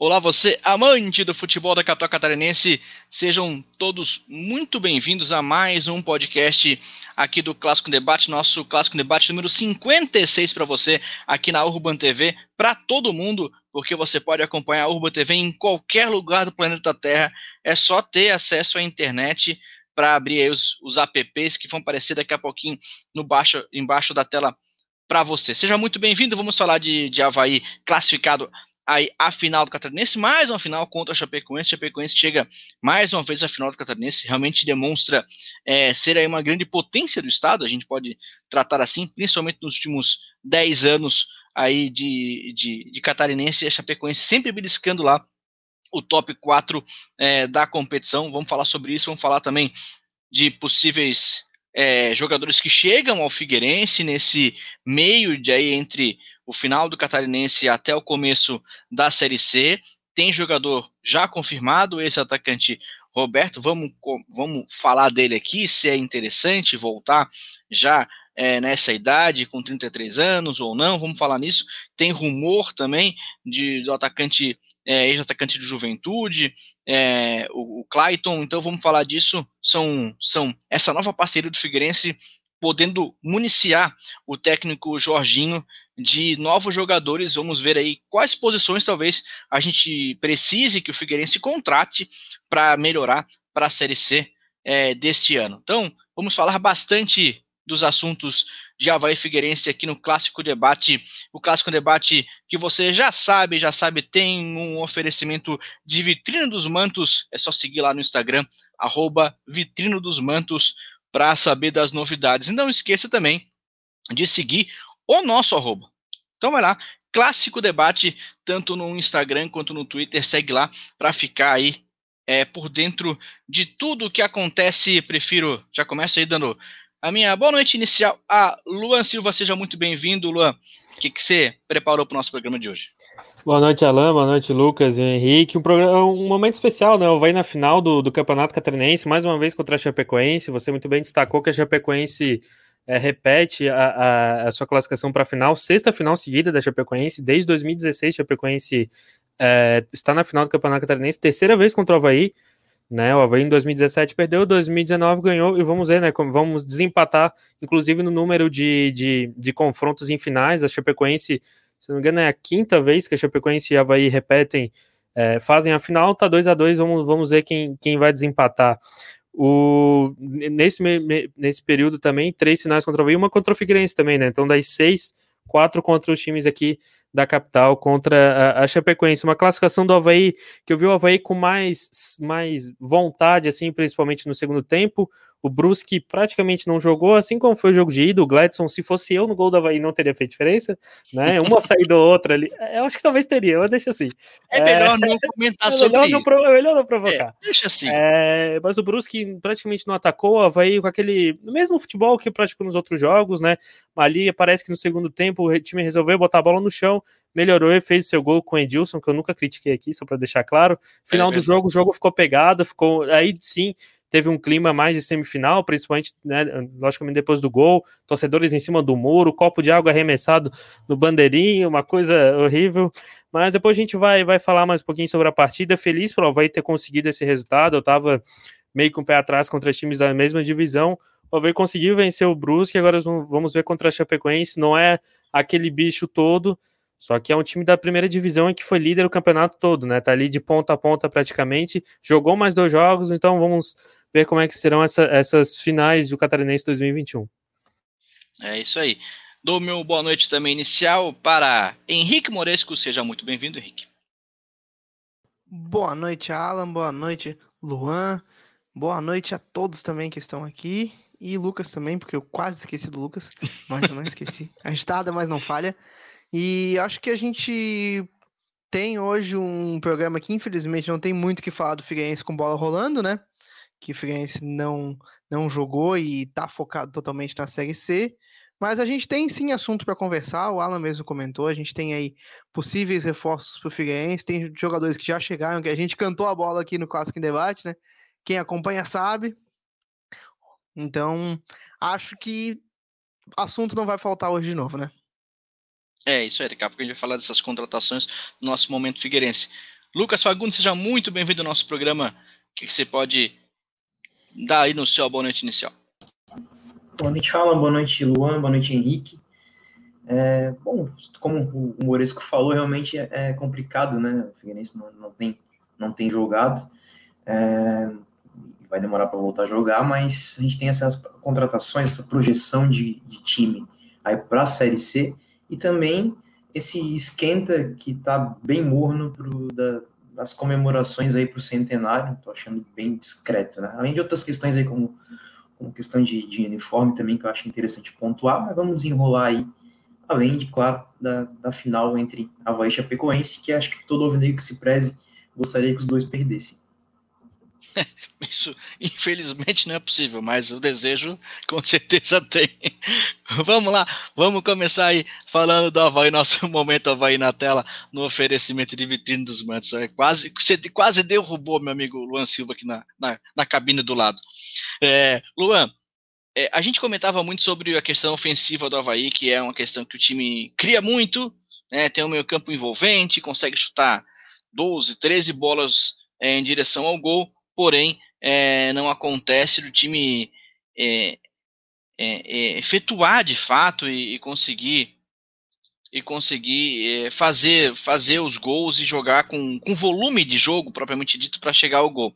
Olá, você, amante do futebol da capital catarinense, sejam todos muito bem-vindos a mais um podcast aqui do Clássico Debate, nosso Clássico Debate número 56 para você aqui na Urban TV, para todo mundo, porque você pode acompanhar a Urban TV em qualquer lugar do planeta Terra, é só ter acesso à internet para abrir os, os apps que vão aparecer daqui a pouquinho no baixo, embaixo da tela para você. Seja muito bem-vindo, vamos falar de, de Havaí classificado aí a final do Catarinense, mais uma final contra a Chapecoense. A Chapecoense chega mais uma vez à final do Catarinense, realmente demonstra é, ser aí uma grande potência do estado, a gente pode tratar assim, principalmente nos últimos 10 anos aí de, de, de Catarinense, a Chapecoense sempre beliscando lá o top 4 é, da competição. Vamos falar sobre isso, vamos falar também de possíveis é, jogadores que chegam ao Figueirense nesse meio de aí entre o final do Catarinense até o começo da Série C. Tem jogador já confirmado, esse atacante Roberto, vamos, vamos falar dele aqui, se é interessante voltar já é, nessa idade, com 33 anos ou não, vamos falar nisso. Tem rumor também de, do atacante, é, ex-atacante de juventude, é, o, o Clayton, então vamos falar disso. São, são essa nova parceria do Figueirense podendo municiar o técnico Jorginho de novos jogadores. Vamos ver aí quais posições talvez a gente precise que o Figueirense contrate para melhorar para a Série C é, deste ano. Então, vamos falar bastante dos assuntos de Havaí Figueirense aqui no Clássico Debate. O Clássico Debate que você já sabe, já sabe, tem um oferecimento de Vitrine dos Mantos. É só seguir lá no Instagram, arroba Vitrino dos Mantos, para saber das novidades. E não esqueça também de seguir o nosso arroba. Então vai lá, Clássico Debate, tanto no Instagram quanto no Twitter, segue lá para ficar aí é, por dentro de tudo o que acontece. Prefiro, já começo aí dando a minha boa noite inicial a Luan Silva. Seja muito bem-vindo, Luan. O que, que você preparou para o nosso programa de hoje? Boa noite, Alain. Boa noite, Lucas e Henrique. Um, programa, um momento especial, né? O Vai na final do, do Campeonato Catarinense, mais uma vez contra a Chapecoense. Você muito bem destacou que a Chapecoense é, repete a, a, a, sua classificação para a final, sexta final seguida da Chapecoense, desde 2016 a Chapecoense é, está na final do Campeonato Catarinense, terceira vez contra o Havaí, né, o Havaí em 2017 perdeu, 2019 ganhou, e vamos ver, né, como vamos desempatar, inclusive no número de, de, de confrontos em finais, a Chapecoense, se não me engano é a quinta vez que a Chapecoense e o Havaí repetem, é, fazem a final, tá 2 a 2 vamos, vamos ver quem, quem vai desempatar. O, nesse, nesse período também, três finais contra o Havaí, uma contra o Figueirense também, né? Então, das seis, quatro contra os times aqui da capital contra a, a, Chapecoense. Uma classificação do Havaí que eu vi o Havaí com mais, mais vontade, assim, principalmente no segundo tempo. O Brusque praticamente não jogou, assim como foi o jogo de ida. O Gladson, se fosse eu no gol da Havaí, não teria feito diferença, né? Uma saída ou outra ali. Eu acho que talvez teria, eu deixo assim. É melhor é, não comentar é sobre melhor isso. Não, é melhor não provocar. É, deixa assim. É, mas o Brusque praticamente não atacou, o Havaí com aquele mesmo futebol que praticou nos outros jogos, né? Ali parece que no segundo tempo o time resolveu botar a bola no chão, melhorou e fez seu gol com o Edilson, que eu nunca critiquei aqui, só para deixar claro. Final é do jogo, o jogo ficou pegado, ficou aí sim teve um clima mais de semifinal, principalmente, né, logicamente depois do gol, torcedores em cima do muro, copo de água arremessado no bandeirinho, uma coisa horrível. Mas depois a gente vai, vai falar mais um pouquinho sobre a partida. Feliz por Havaí ter conseguido esse resultado. Eu estava meio com o pé atrás contra times da mesma divisão. O Havaí conseguiu vencer o Brusque, agora vamos ver contra a Chapecoense. Não é aquele bicho todo, só que é um time da primeira divisão que foi líder o campeonato todo, né? Tá ali de ponta a ponta praticamente. Jogou mais dois jogos, então vamos ver como é que serão essa, essas finais do Catarinense 2021. É isso aí. Dou meu boa noite também inicial para Henrique Moresco. Seja muito bem-vindo, Henrique. Boa noite, Alan. Boa noite, Luan. Boa noite a todos também que estão aqui. E Lucas também, porque eu quase esqueci do Lucas. Mas eu não esqueci. Agitada, mas não falha. E acho que a gente tem hoje um programa que infelizmente não tem muito que falar do Figueirense com bola rolando, né? Que o Figueirense não, não jogou e está focado totalmente na Série C. Mas a gente tem sim assunto para conversar, o Alan mesmo comentou, a gente tem aí possíveis reforços para o Figueirense, tem jogadores que já chegaram, que a gente cantou a bola aqui no Clássico em Debate, né? Quem acompanha sabe. Então, acho que assunto não vai faltar hoje de novo, né? É, isso aí, daqui a pouco a gente vai falar dessas contratações no nosso momento Figueirense. Lucas Fagundes, seja muito bem-vindo ao nosso programa. Que você pode dar aí no seu boa noite inicial? Boa noite, Alan. Boa noite, Luan. Boa noite, Henrique. É, bom, como o Moresco falou, realmente é complicado, né? O Figueirense não, não, tem, não tem jogado. É, vai demorar para voltar a jogar, mas a gente tem essas contratações, essa projeção de, de time aí para a Série C e também esse esquenta que está bem morno pro, da, das comemorações aí para o centenário, estou achando bem discreto, né? Além de outras questões aí como, como questão de, de uniforme também que eu acho interessante pontuar, mas vamos enrolar aí, além de, claro, da, da final entre Havaí e Chapecoense, que acho que todo alvinegro que se preze gostaria que os dois perdessem. Isso, infelizmente, não é possível, mas o desejo com certeza tem. vamos lá, vamos começar aí falando do Havaí, nosso momento Havaí na tela, no oferecimento de vitrine dos mantos. É, quase, você quase derrubou meu amigo Luan Silva aqui na, na, na cabine do lado. É, Luan, é, a gente comentava muito sobre a questão ofensiva do Havaí, que é uma questão que o time cria muito, né, tem um meio campo envolvente, consegue chutar 12, 13 bolas é, em direção ao gol, porém é, não acontece do time é, é, é, efetuar de fato e, e conseguir e conseguir é, fazer fazer os gols e jogar com, com volume de jogo propriamente dito para chegar ao gol.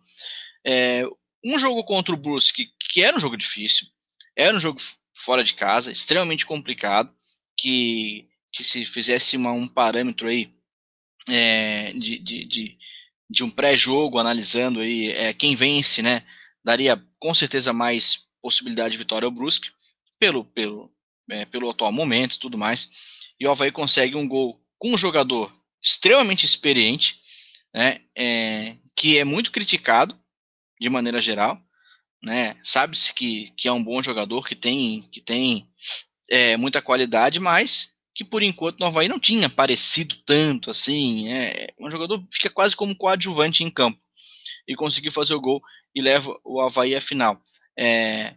É, um jogo contra o Brusque que era um jogo difícil, era um jogo fora de casa, extremamente complicado, que, que se fizesse uma, um parâmetro aí de, de, de de um pré-jogo, analisando aí é, quem vence, né? Daria com certeza mais possibilidade de vitória ao Brusque, pelo, pelo, é, pelo atual momento e tudo mais. E o Havaí consegue um gol com um jogador extremamente experiente, né? É, que é muito criticado de maneira geral, né? Sabe-se que, que é um bom jogador, que tem, que tem é, muita qualidade, mas que por enquanto no Havaí não tinha aparecido tanto assim. É, um jogador fica quase como coadjuvante em campo e conseguiu fazer o gol e leva o Havaí à final. É,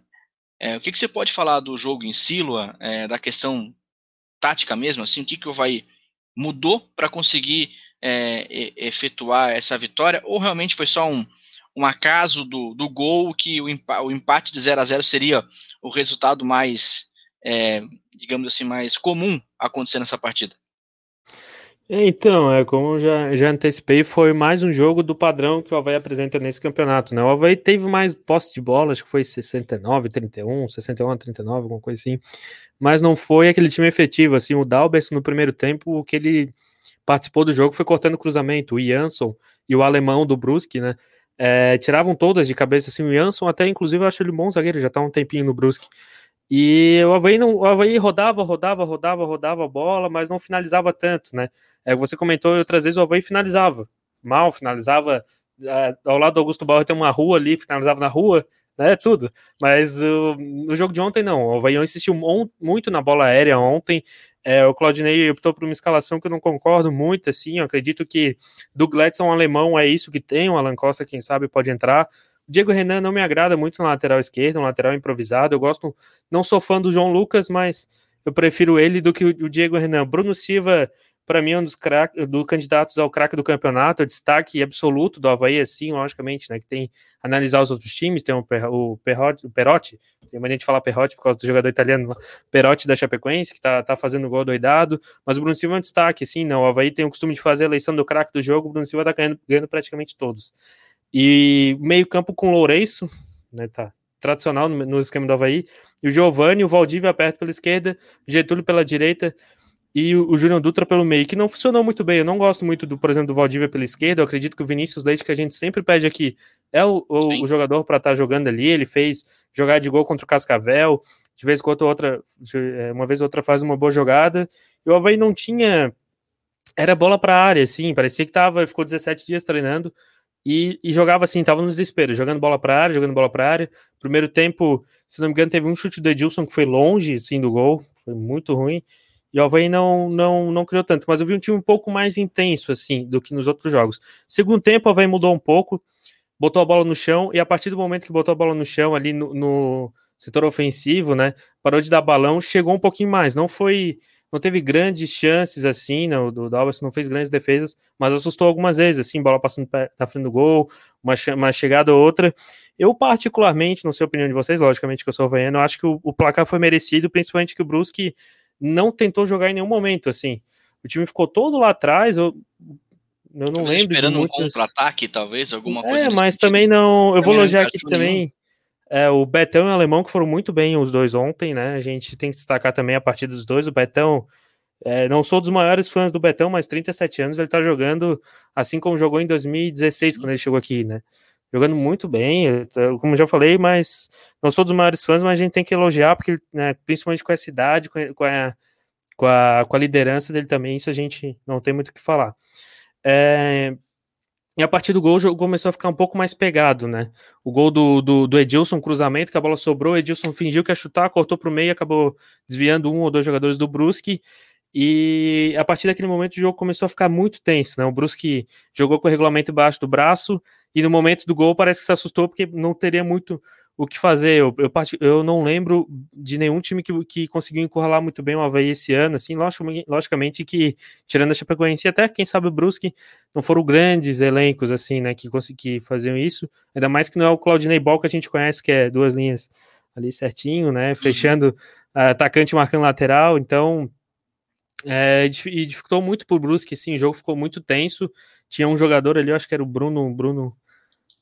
é, o que, que, você pode falar do jogo em Silva, é, da questão tática mesmo, assim, o que, que o Havaí mudou para conseguir é, efetuar essa vitória, ou realmente foi só um, um acaso do, do gol que o, o empate de 0 a 0 seria o resultado mais é, digamos assim, mais comum acontecer nessa partida? Então, é como já, já antecipei, foi mais um jogo do padrão que o Havaí apresenta nesse campeonato, né? O Havaí teve mais posse de bola, acho que foi 69, 31, 61 39, alguma coisa assim, mas não foi aquele time efetivo, assim, o Dalbers no primeiro tempo, o que ele participou do jogo foi cortando cruzamento, o Jansson e o alemão do Brusque, né? É, tiravam todas de cabeça, assim, o Jansson até, inclusive, eu acho ele bom zagueiro, já tá um tempinho no Brusque, e o Havaí, não, o Havaí rodava, rodava, rodava, rodava a bola, mas não finalizava tanto, né? É, você comentou outras vezes, o Havaí finalizava mal, finalizava é, ao lado do Augusto Bauer tem uma rua ali, finalizava na rua, né? Tudo. Mas no jogo de ontem, não. O Havaí insistiu muito na bola aérea ontem. É, o Claudinei optou por uma escalação que eu não concordo muito, assim. Eu acredito que do Gladson alemão é isso que tem. O Alan Costa, quem sabe, pode entrar. Diego Renan não me agrada muito na lateral esquerda, um lateral improvisado. Eu gosto, não sou fã do João Lucas, mas eu prefiro ele do que o Diego Renan. Bruno Silva, para mim, é um dos, dos candidatos ao craque do campeonato, é destaque absoluto do Havaí, assim, logicamente, né? Que tem analisar os outros times, tem o, o, o Perotti, tem maneira de falar Perrotti por causa do jogador italiano, Perotti da Chapecoense, que tá, tá fazendo gol doidado, mas o Bruno Silva é um destaque, assim, não. O Havaí tem o costume de fazer a eleição do craque do jogo, o Bruno Silva tá ganhando, ganhando praticamente todos. E meio-campo com Lourenço, né? Tá tradicional no, no, esquema do Havaí. E o Giovanni, o Valdívia aperto pela esquerda, Getúlio pela direita e o, o Júnior Dutra pelo meio, que não funcionou muito bem. Eu não gosto muito, do, por exemplo, do Valdívia pela esquerda. Eu acredito que o Vinícius Leite, que a gente sempre pede aqui, é o, o, o jogador para estar tá jogando ali. Ele fez jogar de gol contra o Cascavel. De vez em quando, outra, é, uma vez ou outra faz uma boa jogada. E o Havaí não tinha. Era bola para área, assim. Parecia que tava, ficou 17 dias treinando e, e, jogava assim, tava no desespero, jogando bola para área, jogando bola para área. Primeiro tempo, se não me engano, teve um chute do Edilson que foi longe, assim, do gol, foi muito ruim. E o Havaí não, não, não criou tanto, mas eu vi um time um pouco mais intenso, assim, do que nos outros jogos. Segundo tempo, o Havaí mudou um pouco, botou a bola no chão, e a partir do momento que botou a bola no chão, ali no, no setor ofensivo, né, parou de dar balão, chegou um pouquinho mais. Não foi não teve grandes chances assim, não, o Dallas não fez grandes defesas, mas assustou algumas vezes, assim, bola passando na frente do gol, uma, uma chegada ou outra. Eu, particularmente, não sei a opinião de vocês, logicamente que eu sou vaiano, eu acho que o, o, placar foi merecido, principalmente que o Brusque não tentou jogar em nenhum momento, assim. O time ficou todo lá atrás, eu, eu não talvez lembro esperando muitas... um contra-ataque, talvez, alguma coisa. É, mas também não. Eu vou elogiar aqui também. É, o Betão e o Alemão que foram muito bem os dois ontem, né? A gente tem que destacar também a partida dos dois. O Betão, é, não sou dos maiores fãs do Betão, mas 37 anos ele tá jogando assim como jogou em 2016, quando ele chegou aqui, né? Jogando muito bem, como já falei, mas não sou dos maiores fãs, mas a gente tem que elogiar, porque né, principalmente com essa idade, com a, com a, com a liderança dele também, isso a gente não tem muito o que falar. É, e a partir do gol, o jogo começou a ficar um pouco mais pegado, né? O gol do, do, do Edilson, cruzamento, que a bola sobrou, Edilson fingiu que ia chutar, cortou para o meio, acabou desviando um ou dois jogadores do Brusque. E a partir daquele momento o jogo começou a ficar muito tenso, né? O Brusque jogou com o regulamento embaixo do braço e no momento do gol parece que se assustou porque não teria muito o que fazer. Eu, eu, eu não lembro de nenhum time que, que conseguiu encurralar muito bem o Havaí esse ano, assim, logicamente, logicamente que, tirando a Chapecoense, até quem sabe o Brusque, não foram grandes elencos, assim, né, que conseguiam fazer isso, ainda mais que não é o Claudinei Ball que a gente conhece, que é duas linhas ali certinho, né, uhum. fechando uhum. atacante marcando lateral, então é, e dificultou muito pro Brusque, assim, o jogo ficou muito tenso, tinha um jogador ali, eu acho que era o Bruno, Bruno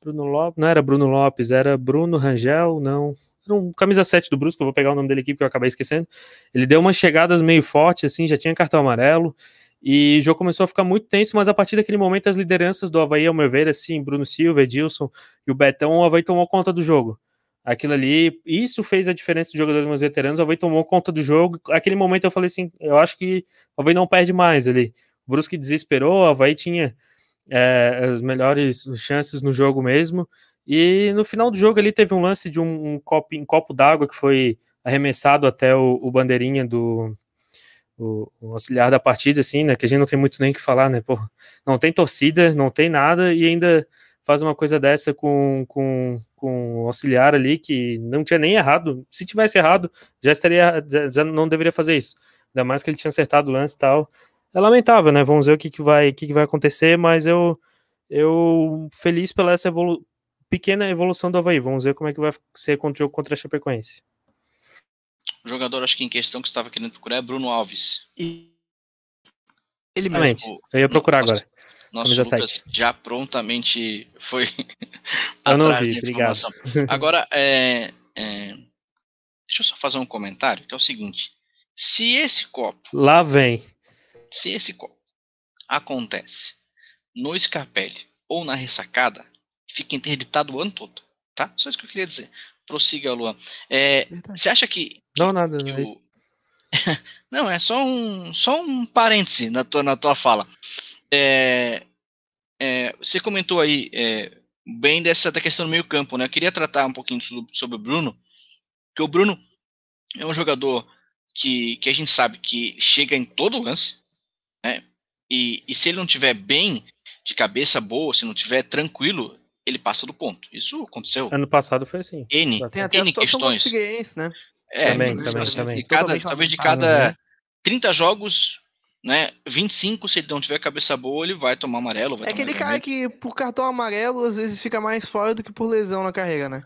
Bruno Lopes, não era Bruno Lopes, era Bruno Rangel, não. Era um camisa 7 do Brusco, eu vou pegar o nome dele aqui porque eu acabei esquecendo. Ele deu umas chegadas meio fortes, assim, já tinha cartão amarelo. E o jogo começou a ficar muito tenso, mas a partir daquele momento as lideranças do Havaí, ao meu ver, assim, Bruno Silva, Edilson e o Betão, o Havaí tomou conta do jogo. Aquilo ali, isso fez a diferença dos jogadores mais veteranos, o Havaí tomou conta do jogo. Aquele momento eu falei assim, eu acho que o Havaí não perde mais ali. O Brusque desesperou, o Havaí tinha é, as melhores chances no jogo mesmo. E no final do jogo ali teve um lance de um, um copo, um copo d'água que foi arremessado até o, o bandeirinha do o, o, auxiliar da partida, assim, né? Que a gente não tem muito nem o que falar, né? Pô, não tem torcida, não tem nada e ainda faz uma coisa dessa com, com, com o auxiliar ali que não tinha nem errado. Se tivesse errado, já estaria, já, já não deveria fazer isso. Ainda mais que ele tinha acertado o lance e tal é lamentável, né? Vamos ver o que, que, vai, que, que vai acontecer, mas eu, eu feliz pela essa evolu pequena evolução do Havaí. Vamos ver como é que vai ser contra o jogo contra a Chapecoense. O jogador, acho que em questão que estava querendo procurar é Bruno Alves. E... Ele mesmo. Eu ia procurar nosso, agora. Nosso Lucas 7. já prontamente foi. eu não vi, obrigado. Agora, é, é... deixa eu só fazer um comentário, que é o seguinte. Se esse copo. Lá vem. Se esse acontece no Scarpelli ou na ressacada, fica interditado o ano todo, tá? Só isso que eu queria dizer. Prossiga, Luan. É, você acha que. Não, nada. Que o... não, é só um, só um parêntese na tua, na tua fala. É, é, você comentou aí é, bem dessa da questão do meio-campo, né? Eu queria tratar um pouquinho sobre, sobre o Bruno, que o Bruno é um jogador que, que a gente sabe que chega em todo lance? E, e se ele não tiver bem, de cabeça boa, se não tiver tranquilo, ele passa do ponto. Isso aconteceu. Ano passado foi assim. N, Tem até N questões. né? É, também, também, assim, também. De cada, talvez de cada uhum. 30 jogos, né? 25, se ele não tiver cabeça boa, ele vai tomar amarelo. Vai é aquele cara que, por cartão amarelo, às vezes fica mais fora do que por lesão na carreira, né?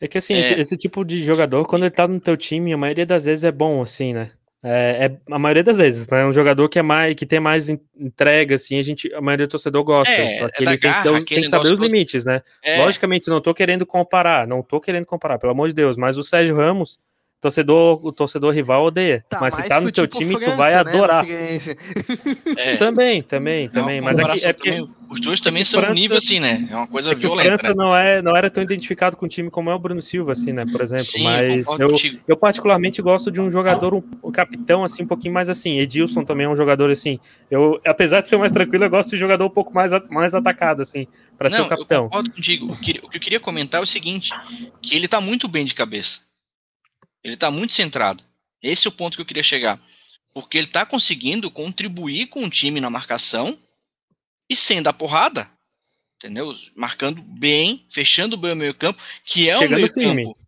É que assim, é... Esse, esse, tipo de jogador, quando ele tá no teu time, a maioria das vezes é bom, assim, né? É, é, a maioria das vezes, né? Um jogador que é mais que tem mais entrega, assim, a gente, a maioria do torcedor gosta. É, só que é ele tem, garra, que, tem que saber os limites, né? É. Logicamente, não tô querendo comparar, não tô querendo comparar, pelo amor de Deus, mas o Sérgio Ramos torcedor, o torcedor rival odeia. Tá, mas se tá no teu tipo time, França, tu vai né, adorar. É. Também, também, também. Não, mas aqui, é porque. Os dois também são França, um nível assim, né? É uma coisa é violenta. O França né? não, é, não era tão identificado com o time como é o Bruno Silva, assim, né? Por exemplo. Sim, mas eu, eu, particularmente gosto de um jogador, um, um, capitão, assim, um pouquinho mais assim. Edilson também é um jogador assim. Eu, apesar de ser mais tranquilo, eu gosto de jogador um pouco mais, mais atacado, assim, para ser o capitão. Eu concordo contigo. O que, o que eu queria comentar é o seguinte: que ele tá muito bem de cabeça. Ele está muito centrado. Esse é o ponto que eu queria chegar. Porque ele está conseguindo contribuir com o time na marcação e sem dar porrada. Entendeu? Marcando bem, fechando bem o meio campo, que é chegando o meio firme. campo.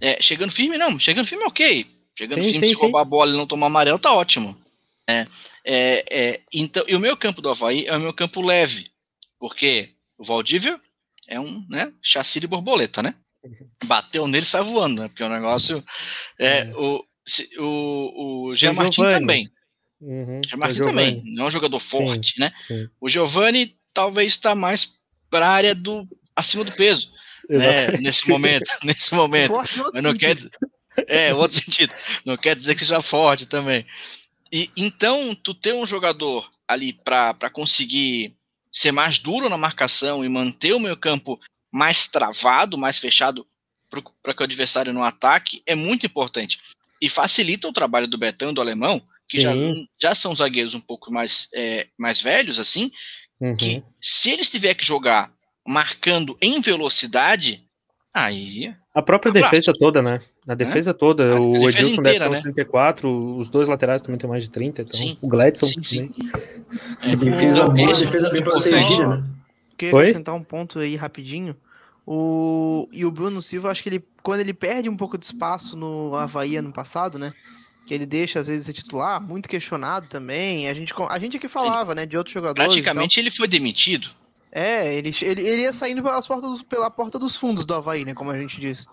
É, chegando firme, não. Chegando firme, ok. Chegando sim, firme, sim, se sim. roubar a bola e não tomar amarelo, tá ótimo. É, é, é, então, e o meu campo do Havaí é o meu campo leve, porque o Valdívia é um né, chassi de borboleta, né? Bateu nele e sai voando, né? Porque o negócio. É, é. O, o, o Jean Martin também. Uhum, Jean Martin também. Não é um jogador forte, sim, né? Sim. O Giovanni talvez está mais para a área do acima do peso. Né, nesse momento, nesse momento. Mas não quer, é, outro sentido. Não quer dizer que seja forte também. E então, tu ter um jogador ali para conseguir ser mais duro na marcação e manter o meu campo mais travado, mais fechado para que o adversário não ataque é muito importante. E facilita o trabalho do Betão do Alemão, que já, já são zagueiros um pouco mais, é, mais velhos, assim, uhum. que se eles tiver que jogar marcando em velocidade, aí. A própria abraço. defesa toda, né? Na defesa é? toda, a o defesa Edilson inteira, deve ter né? 34, os dois laterais também tem mais de 30, então sim. o Gladson sim, sim. É, defesa, boa, defesa bem protegida, né? Queria acrescentar um ponto aí rapidinho. O, e o Bruno Silva, acho que ele, quando ele perde um pouco de espaço no Havaí ano passado, né? Que ele deixa, às vezes, ser titular, muito questionado também. A gente, a gente aqui falava, né, de outros jogadores. Praticamente ele foi demitido. É, ele, ele, ele ia saindo pelas portas pela porta dos fundos do Havaí, né? Como a gente diz.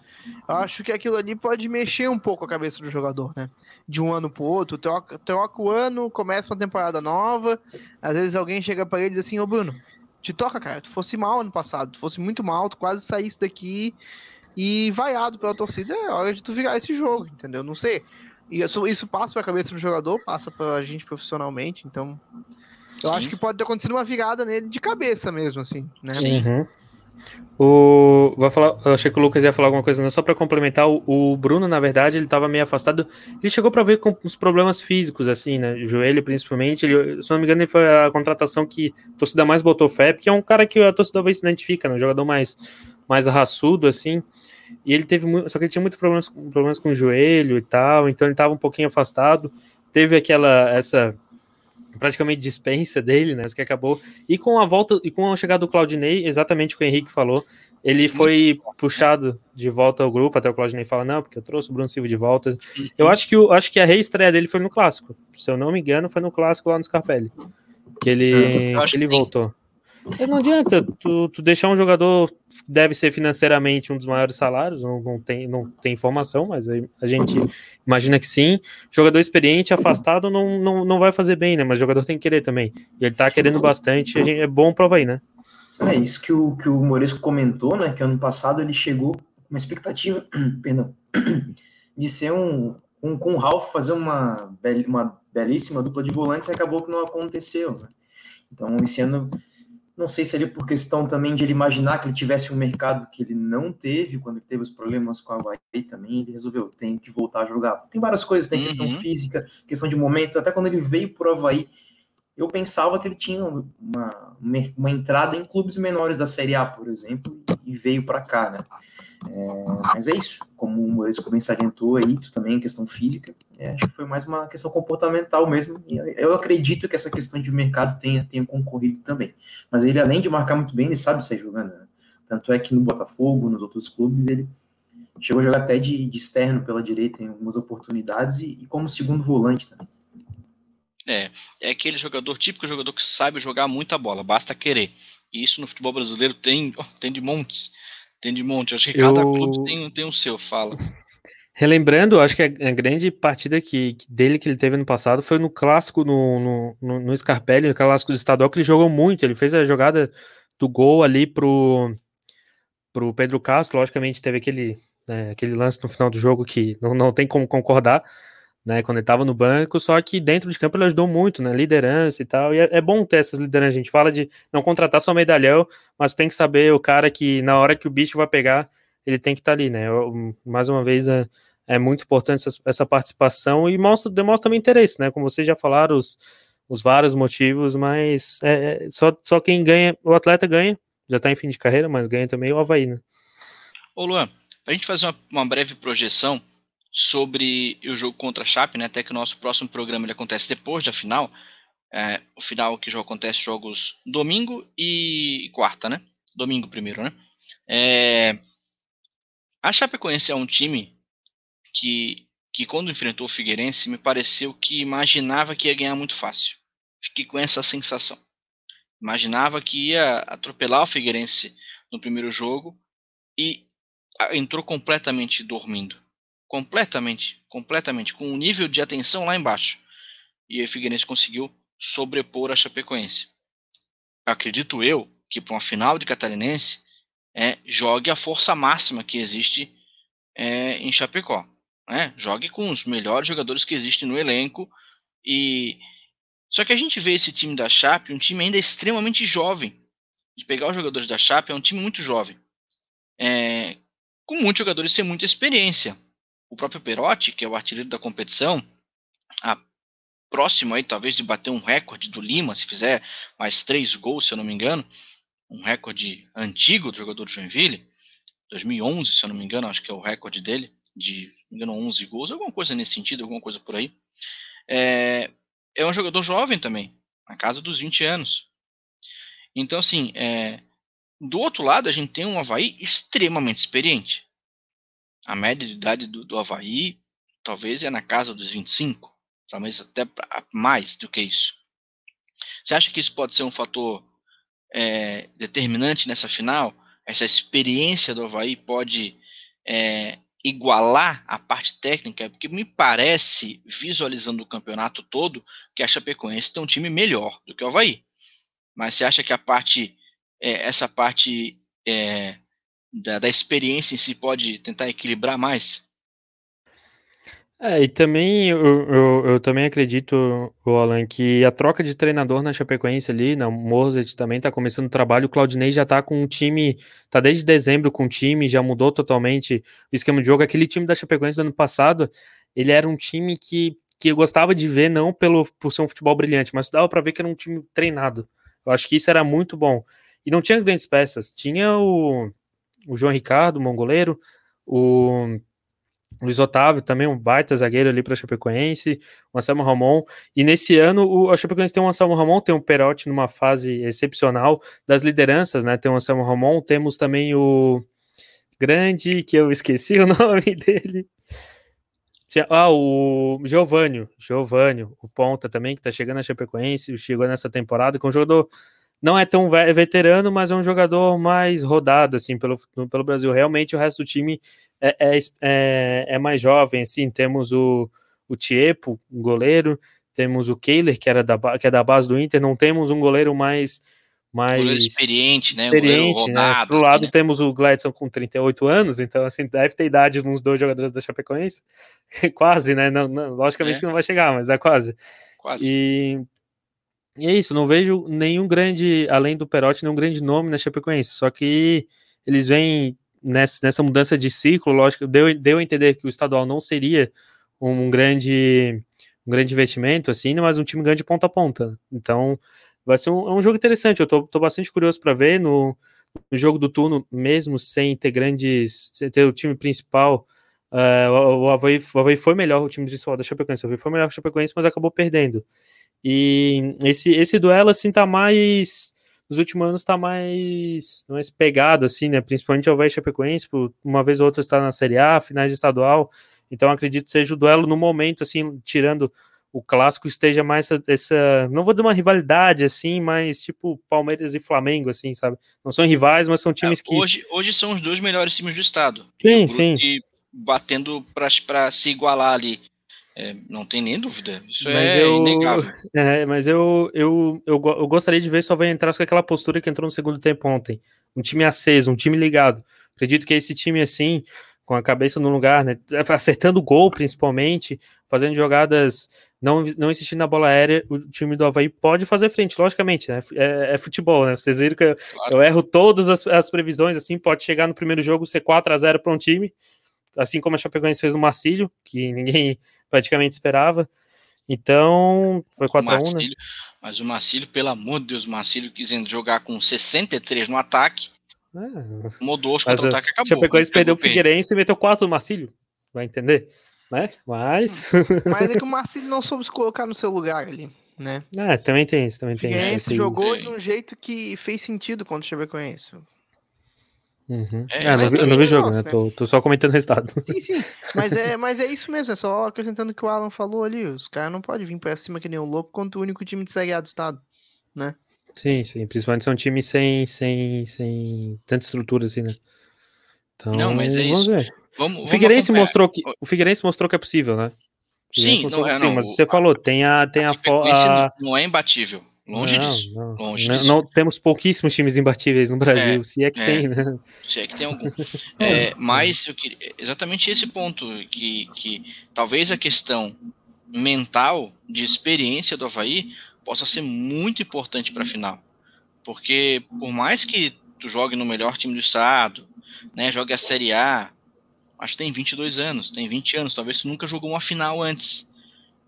Eu acho que aquilo ali pode mexer um pouco a cabeça do jogador, né? De um ano pro outro, troca, troca o ano, começa uma temporada nova. Às vezes alguém chega para ele e diz assim: Ô Bruno, te toca, cara. Tu fosse mal ano passado, tu fosse muito mal, tu quase saísse daqui e vaiado pela torcida. É hora de tu virar esse jogo, entendeu? Não sei. E isso, isso passa pra cabeça do jogador, passa pra gente profissionalmente, então. Eu Sim. acho que pode ter acontecido uma virada nele de cabeça mesmo, assim, né? Sim. Uhum. O, vou falar, eu achei que o Lucas ia falar alguma coisa, não, só para complementar, o, o, Bruno, na verdade, ele estava meio afastado. Ele chegou para ver com os problemas físicos, assim, né? O joelho, principalmente. Ele, se não me engano, ele foi a contratação que a torcida mais botou fé, porque é um cara que a torcida talvez se identifica, né? Um jogador mais, mais raçudo, assim. E ele teve muito, só que ele tinha muitos problemas, problemas com o joelho e tal, então ele estava um pouquinho afastado. Teve aquela, essa praticamente dispensa dele, né? Que acabou. E com a volta e com a chegada do Claudinei, exatamente o que o Henrique falou, ele foi puxado de volta ao grupo, até o Claudinei fala, não, porque eu trouxe o Bruno Silva de volta. Eu acho que, o, acho que a reestreia dele foi no clássico. Se eu não me engano, foi no clássico lá no Scarpelli. Que ele, que ele voltou. Não adianta, tu, tu, deixar um jogador deve ser financeiramente um dos maiores salários, não, não, tem, não tem informação, mas a gente imagina que sim. Jogador experiente, afastado, não, não, não vai fazer bem, né? Mas jogador tem que querer também. E ele tá querendo bastante, é bom prova aí, né? É isso que o, que o Moresco comentou, né? Que ano passado ele chegou uma expectativa, perdão, de ser um, um com o Ralf fazer uma, uma belíssima dupla de volantes e acabou que não aconteceu, né? Então, esse ano não sei se ali por questão também de ele imaginar que ele tivesse um mercado que ele não teve quando ele teve os problemas com a Havaí também, ele resolveu, tem que voltar a jogar. Tem várias coisas, tem uhum. questão física, questão de momento, até quando ele veio para o Havaí, eu pensava que ele tinha uma, uma entrada em clubes menores da Série A, por exemplo, e veio para cá, né? É, mas é isso, como o Maurício bem salientou aí, também, questão física, é, acho que foi mais uma questão comportamental mesmo, e eu acredito que essa questão de mercado tenha, tenha concorrido também. Mas ele, além de marcar muito bem, ele sabe sair jogando, né? Tanto é que no Botafogo, nos outros clubes, ele chegou a jogar até de, de externo pela direita em algumas oportunidades e, e como segundo volante também. É, é aquele jogador típico jogador que sabe jogar muita bola, basta querer. E isso no futebol brasileiro tem, tem de montes. Tem de monte. Acho que cada eu... clube tem, tem o seu, fala. Relembrando, acho que a, grande partida que, que, dele que ele teve no passado foi no clássico no, no, no, no Scarpelli, no clássico do estadual, que ele jogou muito. Ele fez a jogada do gol ali pro, pro Pedro Castro. Logicamente, teve aquele, né, aquele lance no final do jogo que não, não tem como concordar né, quando ele estava no banco, só que dentro de campo ele ajudou muito, né, liderança e tal, e é, é, bom ter essas lideranças, a gente fala de não contratar só medalhão, mas tem que saber o cara que na hora que o bicho vai pegar, ele tem que estar tá ali, né, Eu, mais uma vez é, é muito importante essa, essa, participação e mostra, demonstra também interesse, né, como vocês já falaram, os, os vários motivos, mas é, é, só, só quem ganha, o atleta ganha, já está em fim de carreira, mas ganha também o Havaí, né. Ô Luan, a gente fazer uma, uma breve projeção, sobre o jogo contra a Chape, né? Até que o nosso próximo programa ele acontece depois da final. É, o final que já acontece jogos domingo e quarta, né? Domingo primeiro, né? É, a Chapecoense é um time que que quando enfrentou o Figueirense me pareceu que imaginava que ia ganhar muito fácil. Fiquei com essa sensação. Imaginava que ia atropelar o Figueirense no primeiro jogo e entrou completamente dormindo. Completamente, completamente, com um nível de atenção lá embaixo. E o Figueirense conseguiu sobrepor a Chapecoense. Acredito eu que para uma final de Catarinense é, jogue a força máxima que existe é, em Chapecó. Né? Jogue com os melhores jogadores que existem no elenco. e Só que a gente vê esse time da Chape, um time ainda extremamente jovem. De pegar os jogadores da Chape, é um time muito jovem. É, com muitos jogadores sem muita experiência. O próprio Perotti, que é o artilheiro da competição, a próximo aí talvez de bater um recorde do Lima, se fizer mais três gols, se eu não me engano, um recorde antigo do jogador do Joinville, 2011, se eu não me engano, acho que é o recorde dele, de, engano, 11 gols, alguma coisa nesse sentido, alguma coisa por aí. É, é um jogador jovem também, na casa dos 20 anos. Então, assim, é, do outro lado, a gente tem um Havaí extremamente experiente. A média de idade do, do Havaí talvez é na casa dos 25, talvez até mais do que isso. Você acha que isso pode ser um fator é, determinante nessa final, essa experiência do Havaí pode é, igualar a parte técnica, porque me parece, visualizando o campeonato todo, que a Chapecoense tem um time melhor do que o Havaí. Mas você acha que a parte, é, essa parte é, da, da experiência em si pode tentar equilibrar mais? É, e também eu, eu, eu, também acredito, Alan, que a troca de treinador na Chapecoense ali, na Mozart também tá começando o trabalho, o Claudinei já tá com um time, tá desde dezembro com o time, já mudou totalmente o esquema de jogo. Aquele time da Chapecoense do ano passado, ele era um time que, que eu gostava de ver, não pelo, por ser um futebol brilhante, mas dava para ver que era um time treinado. Eu acho que isso era muito bom. E não tinha grandes peças, tinha o, o João Ricardo, mongoleiro, o Luiz Otávio também, um baita zagueiro ali para Chapecoense, o Anselmo Ramon. E nesse ano, o, a Chapecoense tem o Anselmo Ramon, tem o Perotti numa fase excepcional das lideranças, né? Tem o Anselmo Ramon, temos também o grande, que eu esqueci o nome dele. Ah, o Giovanni, Giovanni, o ponta também, que tá chegando na Chapecoense, chegou nessa temporada, com um jogador não é tão veterano, mas é um jogador mais rodado, assim, pelo, pelo Brasil. Realmente, o resto do time é, é, é, é mais jovem, assim, temos o, o Tiepo, um goleiro, temos o Kehler, que, era da, que é da base do Inter, não temos um goleiro mais mais goleiro experiente, né? Experiente, um rodado, né? Pro assim, lado né? temos o Gladson com 38 anos, então assim, deve ter idade nos dois jogadores da Chapecoense. quase, né? Não, não, logicamente é. que não vai chegar, mas é quase. Quase. E, e é isso, não vejo nenhum grande, além do Perotti, nenhum grande nome na Chapecoense, só que eles vêm nessa, nessa mudança de ciclo, lógico, deu, deu a entender que o estadual não seria um grande, um grande investimento, assim, mas um time grande ponta a ponta. Então, vai ser um, é um jogo interessante. Eu tô, tô bastante curioso para ver no, no, jogo do turno, mesmo sem ter grandes, sem ter o time principal. Uh, o, Havaí, o Havaí foi melhor, o time principal da Chapecoense. O Havaí foi melhor que o Chapecoense, mas acabou perdendo. E esse, esse duelo, assim, tá mais nos últimos anos está mais, mais pegado, assim, né? Principalmente ao Chapecoense, por uma vez ou outra está na Série A, finais estadual. Então acredito que seja o duelo no momento, assim, tirando o clássico, esteja mais essa, essa, não vou dizer uma rivalidade, assim, mas tipo Palmeiras e Flamengo, assim, sabe? Não são rivais, mas são times é, que. Hoje, hoje são os dois melhores times do estado. Sim, sim. batendo para se igualar ali. É, não tem nem dúvida. Isso mas é eu, inegável. É, mas eu, eu, eu, eu, gostaria de ver só vai entrar com aquela postura que entrou no segundo tempo ontem. Um time aceso, um time ligado. Acredito que esse time assim, com a cabeça no lugar, né, acertando o gol principalmente, fazendo jogadas, não, não insistindo na bola aérea, o time do Havaí pode fazer frente, logicamente, né, é, é futebol, né, vocês viram que eu, claro. eu erro todas as, as, previsões, assim, pode chegar no primeiro jogo ser 4 a 0 para um time, assim como a Chapecoense fez no Marcílio, que ninguém praticamente esperava. Então, foi 4x1, né? Mas o Marcílio, pelo amor de Deus, o Marcílio quis jogar com 63 no ataque. É. Mudou os contra-ataque acabou. Chapecoense perdeu o Figueirense e meteu 4 no Marcílio. Vai entender? Né? Mas. Mas é que o Marcílio não soube se colocar no seu lugar ali, né? É, também tem isso, também tem Figueirense jogou de um jeito que fez sentido contra o Chapecoense. Uhum. É, é, vi, eu não vi o jogo, nosso, né? né? Tô, tô, só comentando o resultado. Sim, sim. Mas é, mas é isso mesmo, é só acrescentando o que o Alan falou ali. Os caras não podem vir pra cima que nem o louco contra o único time de Série A do estado, né? Sim, sim. Principalmente são times sem, sem, sem tanta estrutura assim, né? Então, não, mas é vamos isso. Ver. Vamos, o, Figueirense mostrou que, o Figueirense mostrou que é possível, né? Sim, não, é, não, mas você falou, tem a, tem a, a, a... não é imbatível. Longe não, disso. Não, longe não, disso. Não, temos pouquíssimos times imbatíveis no Brasil, é, se é que é, tem, né? Se é que tem algum. é, mas eu queria, exatamente esse ponto, que, que talvez a questão mental de experiência do Havaí possa ser muito importante para a final. Porque por mais que tu jogue no melhor time do estado, né, jogue a Série A, acho que tem 22 anos, tem 20 anos, talvez tu nunca jogou uma final antes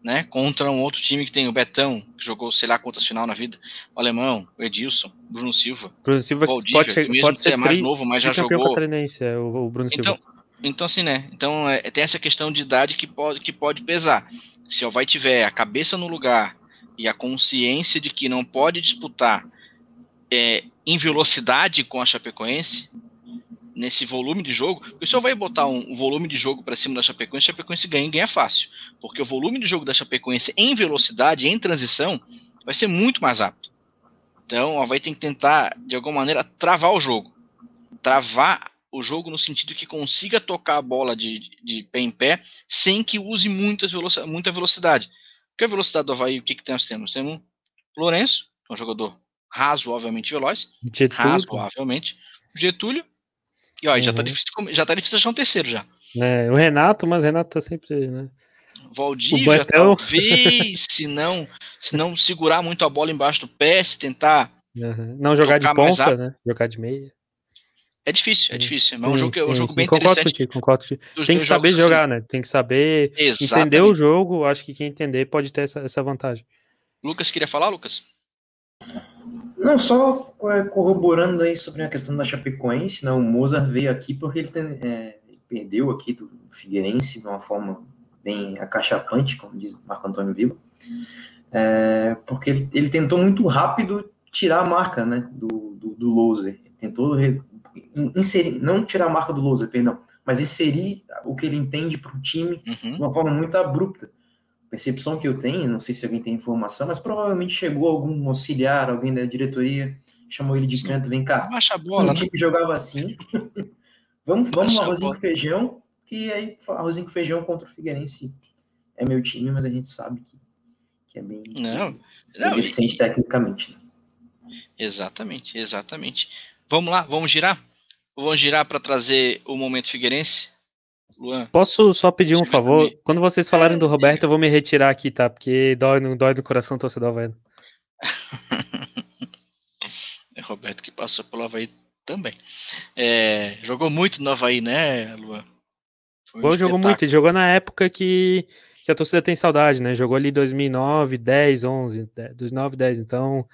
né, contra um outro time que tem o Betão, que jogou, sei lá, quantas final na vida, o Alemão, o Edilson, Bruno Silva, Bruno Silva Valdívia, pode ser, mesmo pode ser é mais novo, mas já jogou. É o, o Bruno então, Silva. Então, assim, né, então é, tem essa questão de idade que pode, que pode pesar. Se o vai tiver a cabeça no lugar e a consciência de que não pode disputar é, em velocidade com a Chapecoense, nesse volume de jogo, o senhor vai botar um, volume de jogo para cima da Chapecoense, a Chapecoense ganha e ganha fácil. Porque o volume de jogo da Chapecoense em velocidade, em transição, vai ser muito mais rápido. Então, ela vai ter que tentar, de alguma maneira, travar o jogo. Travar o jogo no sentido que consiga tocar a bola de, de, de pé em pé sem que use muitas velocidade, muita velocidade. Porque a velocidade do Havaí, o que, que nós temos? Temos Lourenço, que é um jogador razoavelmente veloz. Getúlio. Razoavelmente. Getúlio, e ó, uhum. já, tá uhum. difícil, já tá difícil achar um terceiro já. É, o Renato, mas o Renato tá sempre, né? Valdívia, talvez, se não, se não segurar muito a bola embaixo do pé, se tentar. Uhum. Não jogar de ponta, né? Jogar de meia. É difícil, é difícil. Mas é um jogo, sim, um jogo sim. bem concordo interessante. Contigo, concordo contigo. Tem que saber jogar, assim. né? Tem que saber Exatamente. entender o jogo. Acho que quem entender pode ter essa, essa vantagem. Lucas, queria falar, Lucas? Não, só é, corroborando aí sobre a questão da Chapecoense, né, o Mozart veio aqui porque ele, tem, é, perdeu aqui do Figueirense de uma forma bem acachapante, como diz Marco Antônio Viva, é, porque ele, ele, tentou muito rápido tirar a marca né, do, do, do Loser, tentou inserir, não tirar a marca do Loser, perdão, mas inserir o que ele entende para o time uhum. de uma forma muito abrupta percepção que eu tenho, não sei se alguém tem informação, mas provavelmente chegou algum auxiliar, alguém da diretoria, chamou ele de Sim. canto, vem cá. Baixa a bola. O time né? jogava assim. vamos, vamos arrozinho com feijão, que aí arrozinho com feijão contra o Figueirense é meu time, mas a gente sabe que, que é bem, não, não, bem deficiente e... tecnicamente. Né? Exatamente, exatamente. Vamos lá, vamos girar? Vamos girar para trazer o momento Figueirense? Luan. Posso só pedir um favor? Quando vocês falarem do Roberto, eu vou me retirar aqui, tá? Porque dói no, dói no coração torcedor velho. é Roberto que passou pelo Havaí também. É, jogou muito no Havaí, né, Luan? Um Pô, jogou muito. Ele jogou na época que, que a torcida tem saudade, né? Jogou ali 2009, 10, 11, 2009, 10. Então,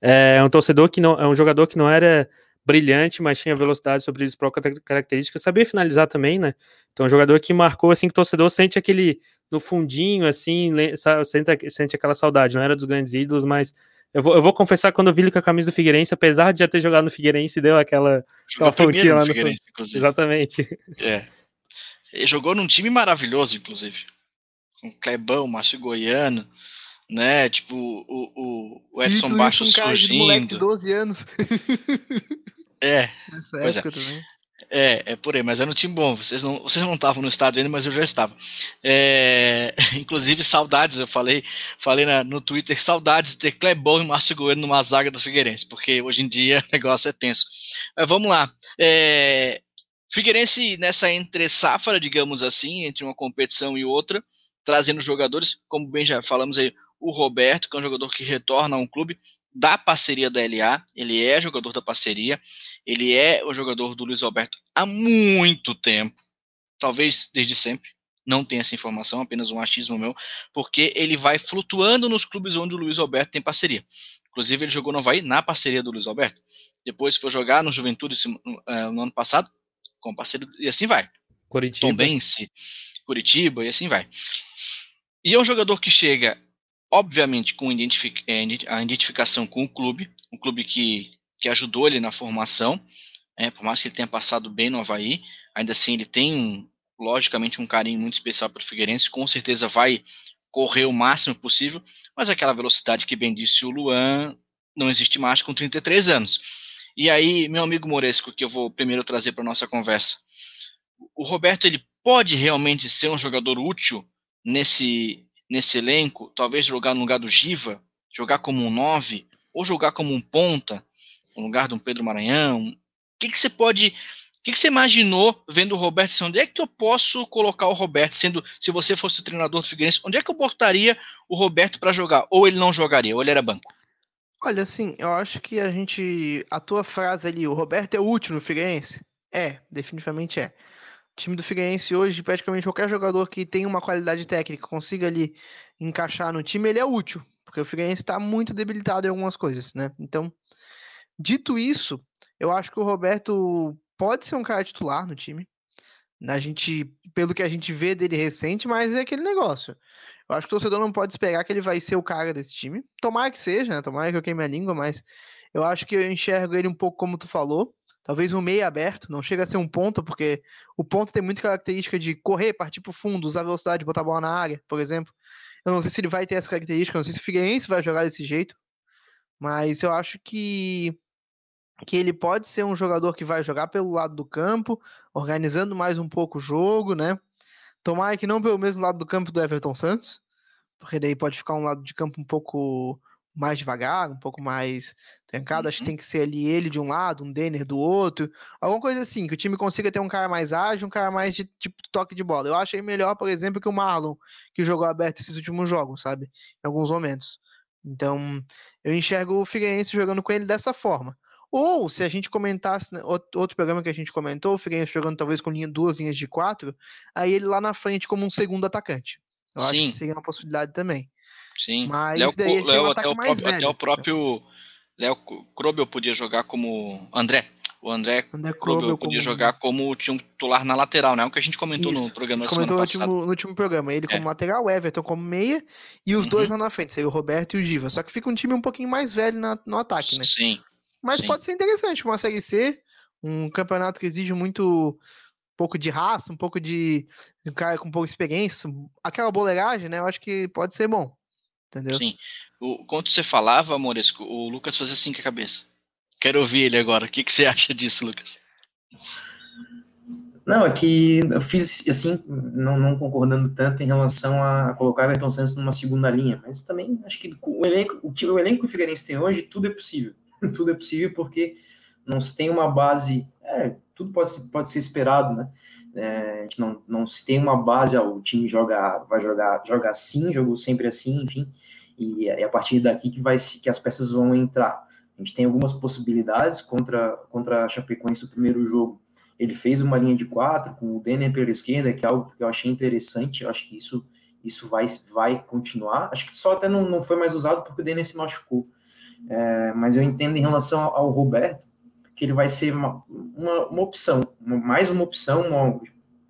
é um torcedor que não é um jogador que não era brilhante, mas tinha velocidade sobre as próprias características, sabia finalizar também, né? Então, um jogador que marcou, assim, que o torcedor sente aquele, no fundinho, assim, sente, sente aquela saudade, não era dos grandes ídolos, mas eu vou, eu vou confessar quando eu vi ele com a camisa do Figueirense, apesar de já ter jogado no Figueirense, deu aquela, aquela pontinha lá no Figueirense, inclusive. Exatamente. É. Ele jogou num time maravilhoso, inclusive. Com Clebão, Márcio Goiano, né? Tipo, o, o, o Edson Baixo um surgindo. De moleque de 12 anos. É. Nessa época é. também. É, é por aí, mas era um time bom. Vocês não vocês não estavam no estado ainda, mas eu já estava. É, inclusive, saudades, eu falei, falei na, no Twitter, saudades de ter Clebão e Márcio Goiano numa zaga do Figueirense, porque hoje em dia o negócio é tenso. Mas vamos lá. É, Figueirense nessa entre safra, digamos assim, entre uma competição e outra, trazendo jogadores, como bem já falamos aí, o Roberto, que é um jogador que retorna a um clube, da parceria da LA, ele é jogador da parceria, ele é o jogador do Luiz Alberto há muito tempo, talvez desde sempre, não tem essa informação, apenas um achismo meu, porque ele vai flutuando nos clubes onde o Luiz Alberto tem parceria. Inclusive, ele jogou no Havaí na parceria do Luiz Alberto. Depois foi jogar no Juventude no, eh, no ano passado, com parceiro, e assim vai. Curitiba. Tombense, Curitiba, e assim vai. E é um jogador que chega obviamente com é, a identificação com o clube, um clube que, que ajudou ele na formação, É, por mais que ele tenha passado bem no Havaí, ainda assim ele tem, logicamente, um carinho muito especial para o Figueirense, com certeza vai correr o máximo possível, mas aquela velocidade que bem disse o Luan não existe mais com 33 anos. E aí, meu amigo Moresco, que eu vou primeiro trazer para nossa conversa, o Roberto ele pode realmente ser um jogador útil nesse nesse elenco, talvez jogar no lugar do Giva, jogar como um 9 ou jogar como um ponta, no lugar de um Pedro Maranhão. O que, que você pode que, que você imaginou vendo o Roberto? Onde é que eu posso colocar o Roberto? Sendo, se você fosse o treinador do Figueirense, onde é que eu botaria o Roberto para jogar? Ou ele não jogaria, ou ele era banco? Olha, assim, eu acho que a gente. A tua frase ali, o Roberto é útil no Figueirense? É, definitivamente é. Time do Figueirense hoje, praticamente qualquer jogador que tenha uma qualidade técnica, consiga ali encaixar no time, ele é útil. Porque o Figueirense está muito debilitado em algumas coisas, né? Então, dito isso, eu acho que o Roberto pode ser um cara titular no time. A gente, pelo que a gente vê dele recente, mas é aquele negócio. Eu acho que o torcedor não pode esperar que ele vai ser o cara desse time. Tomara que seja, né? Tomara que eu queime a língua, mas eu acho que eu enxergo ele um pouco como tu falou. Talvez um meio aberto, não chega a ser um ponta, porque o ponto tem muita característica de correr, partir pro fundo, usar velocidade, botar a bola na área, por exemplo. Eu não sei se ele vai ter essa característica, não sei se o Figueirense vai jogar desse jeito, mas eu acho que que ele pode ser um jogador que vai jogar pelo lado do campo, organizando mais um pouco o jogo, né? Tomara que não pelo mesmo lado do campo do Everton Santos, porque daí pode ficar um lado de campo um pouco mais devagar, um pouco mais trancado. Uhum. Acho que uhum. tem que ser ali ele de um lado, um Denner do outro, alguma coisa assim, que o time consiga ter um cara mais ágil, um cara mais de tipo toque de bola. Eu achei melhor, por exemplo, que o Marlon, que jogou aberto esses últimos jogos, sabe? Em alguns momentos. Então, eu enxergo o Figueirense jogando com ele dessa forma. Ou se a gente comentasse né, outro programa que a gente comentou, o Figueirense jogando talvez com linha, duas linhas de quatro, aí ele lá na frente como um segundo atacante. Eu Sim. acho que seria uma possibilidade também. Sim. Mas Léo, daí Léo, um até, o próprio, até o próprio Léo Krobel podia jogar como André. O André, André Krobel podia como... jogar como titular na lateral, né? O que a gente comentou Isso. no programa a gente comentou no último, no último, programa. Ele como é. lateral, o Everton como meia e os uhum. dois lá na frente, seria o Roberto e o Giva. Só que fica um time um pouquinho mais velho na, no ataque, né? Sim. Mas Sim. pode ser interessante uma Série C, um campeonato que exige muito um pouco de raça, um pouco de um cara com pouca experiência, aquela boleiragem, né? Eu acho que pode ser bom. Entendeu? Sim. O, quando você falava, Moresco, o Lucas fazia assim com a cabeça. Quero ouvir ele agora. O que, que você acha disso, Lucas? Não, é que eu fiz assim, não, não, concordando tanto em relação a colocar Everton Santos numa segunda linha, mas também acho que o elenco, o, o elenco que o Figueirense tem hoje, tudo é possível. tudo é possível porque não se tem uma base, é, tudo pode, pode ser esperado, né? É, a gente não, não se tem uma base, ó, o time joga, vai jogar, joga assim, jogou sempre assim, enfim, e é a partir daqui que, vai, que as peças vão entrar. A gente tem algumas possibilidades contra, contra a Chapecoense no primeiro jogo. Ele fez uma linha de quatro com o Denner pela esquerda, que é algo que eu achei interessante. Eu acho que isso, isso vai, vai continuar. Acho que só até não, não foi mais usado porque o Denner se machucou. É, mas eu entendo em relação ao Roberto que ele vai ser uma, uma, uma opção, uma, mais uma opção, uma,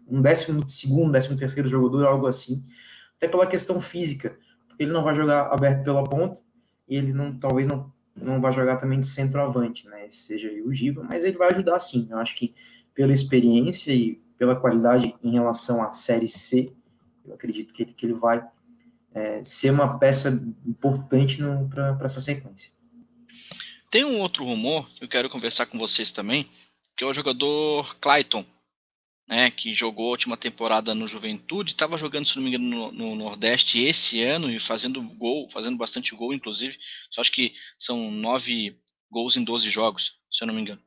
um décimo segundo, décimo terceiro jogador, algo assim, até pela questão física, porque ele não vai jogar aberto pela ponta e ele não, talvez não, não vai jogar também de centroavante, né? Seja o Giva, mas ele vai ajudar sim. Eu acho que pela experiência e pela qualidade em relação à Série C, eu acredito que ele, que ele vai é, ser uma peça importante para essa sequência. Tem um outro rumor que eu quero conversar com vocês também, que é o jogador Clayton, né, que jogou a última temporada no Juventude, estava jogando, se não me engano, no, no, Nordeste esse ano e fazendo gol, fazendo bastante gol, inclusive. Só acho que são nove gols em 12 jogos, se eu não me engano.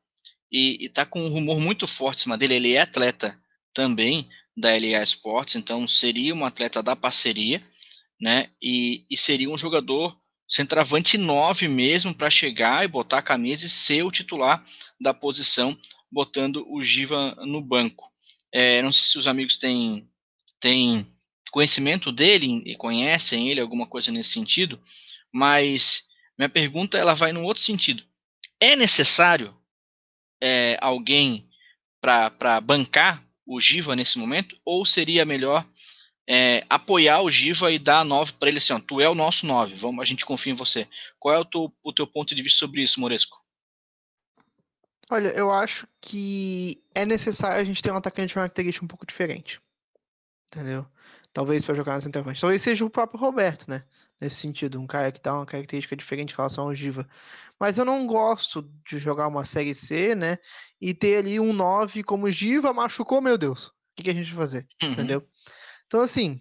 E, está com um rumor muito forte em cima dele. Ele é atleta também da LA Sports, então seria um atleta da parceria, né? E, e seria um jogador centroavante 9 mesmo para chegar e botar a camisa e ser o titular da posição, botando o Giva no banco. É, não sei se os amigos têm, têm conhecimento dele e conhecem ele, alguma coisa nesse sentido, mas minha pergunta ela vai num outro sentido. É necessário é, alguém para bancar o Giva nesse momento, ou seria melhor é, apoiar o Giva e dar 9 para ele assim, ó, tu é o nosso 9, vamos, a gente confia em você. Qual é o teu, o teu ponto de vista sobre isso, Moresco? Olha, eu acho que é necessário a gente ter um atacante de uma característica um pouco diferente. Entendeu? Talvez para jogar na centroavante. Talvez seja o próprio Roberto, né? Nesse sentido, um cara que dá uma característica diferente em relação ao Giva. Mas eu não gosto de jogar uma série C, né? E ter ali um 9 como Giva machucou, meu Deus. O que, que a gente vai fazer? Uhum. Entendeu? Então, assim,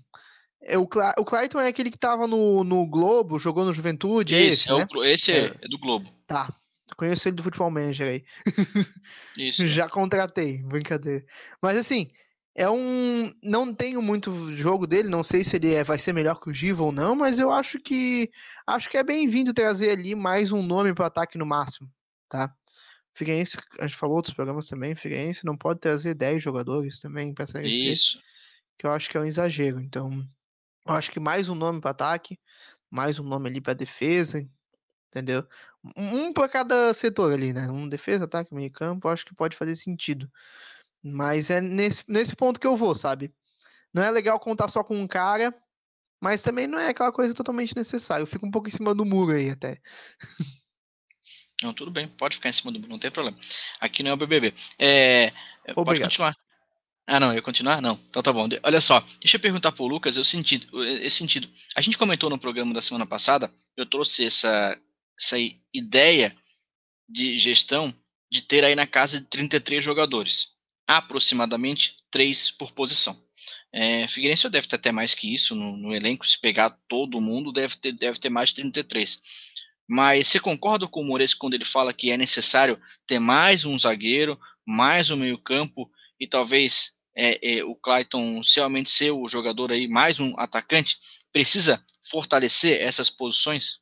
é, o, Cla o Clayton é aquele que tava no, no Globo, jogou no Juventude, é esse, é né? o- esse é, é do Globo. Tá. Conheço ele do Futebol Manager aí. Isso. Já contratei, brincadeira. Mas assim, é um. Não tenho muito jogo dele, não sei se ele é- vai ser melhor que o Giva ou não, mas eu acho que. Acho que é bem-vindo trazer ali mais um nome para ataque no máximo, tá? Figueirense, a gente falou outros programas também, Figueirense não pode trazer 10 jogadores também para Série Isso. Que eu acho que é um exagero. Então, eu acho que mais um nome para ataque, mais um nome ali para defesa, entendeu? Um, para cada setor ali, né? Um defesa, ataque, meio campo, acho que pode fazer sentido. Mas é nesse, nesse ponto que eu vou, sabe? Não é legal contar só com um cara, mas também não é aquela coisa totalmente necessária. Eu fico um pouco em cima do muro aí até. Não, tudo bem, pode ficar em cima do muro, não tem problema. Aqui não é o BBB. É, pode Obrigado. continuar. Ah, não, eu continuar? Não. Então tá bom. Olha só, deixa eu perguntar pro Lucas eu sentido, esse sentido. A gente comentou no programa da semana passada, eu trouxe essa, essa ideia de gestão de ter aí na casa de 33 jogadores, aproximadamente 3 por posição. É, Figueirense deve ter até mais que isso no, no elenco, se pegar todo mundo, deve ter, deve ter mais de 33. Mas você concorda com o Moresco quando ele fala que é necessário ter mais um zagueiro, mais um meio-campo e talvez é, é, o Clayton realmente ser o jogador aí, mais um atacante, precisa fortalecer essas posições?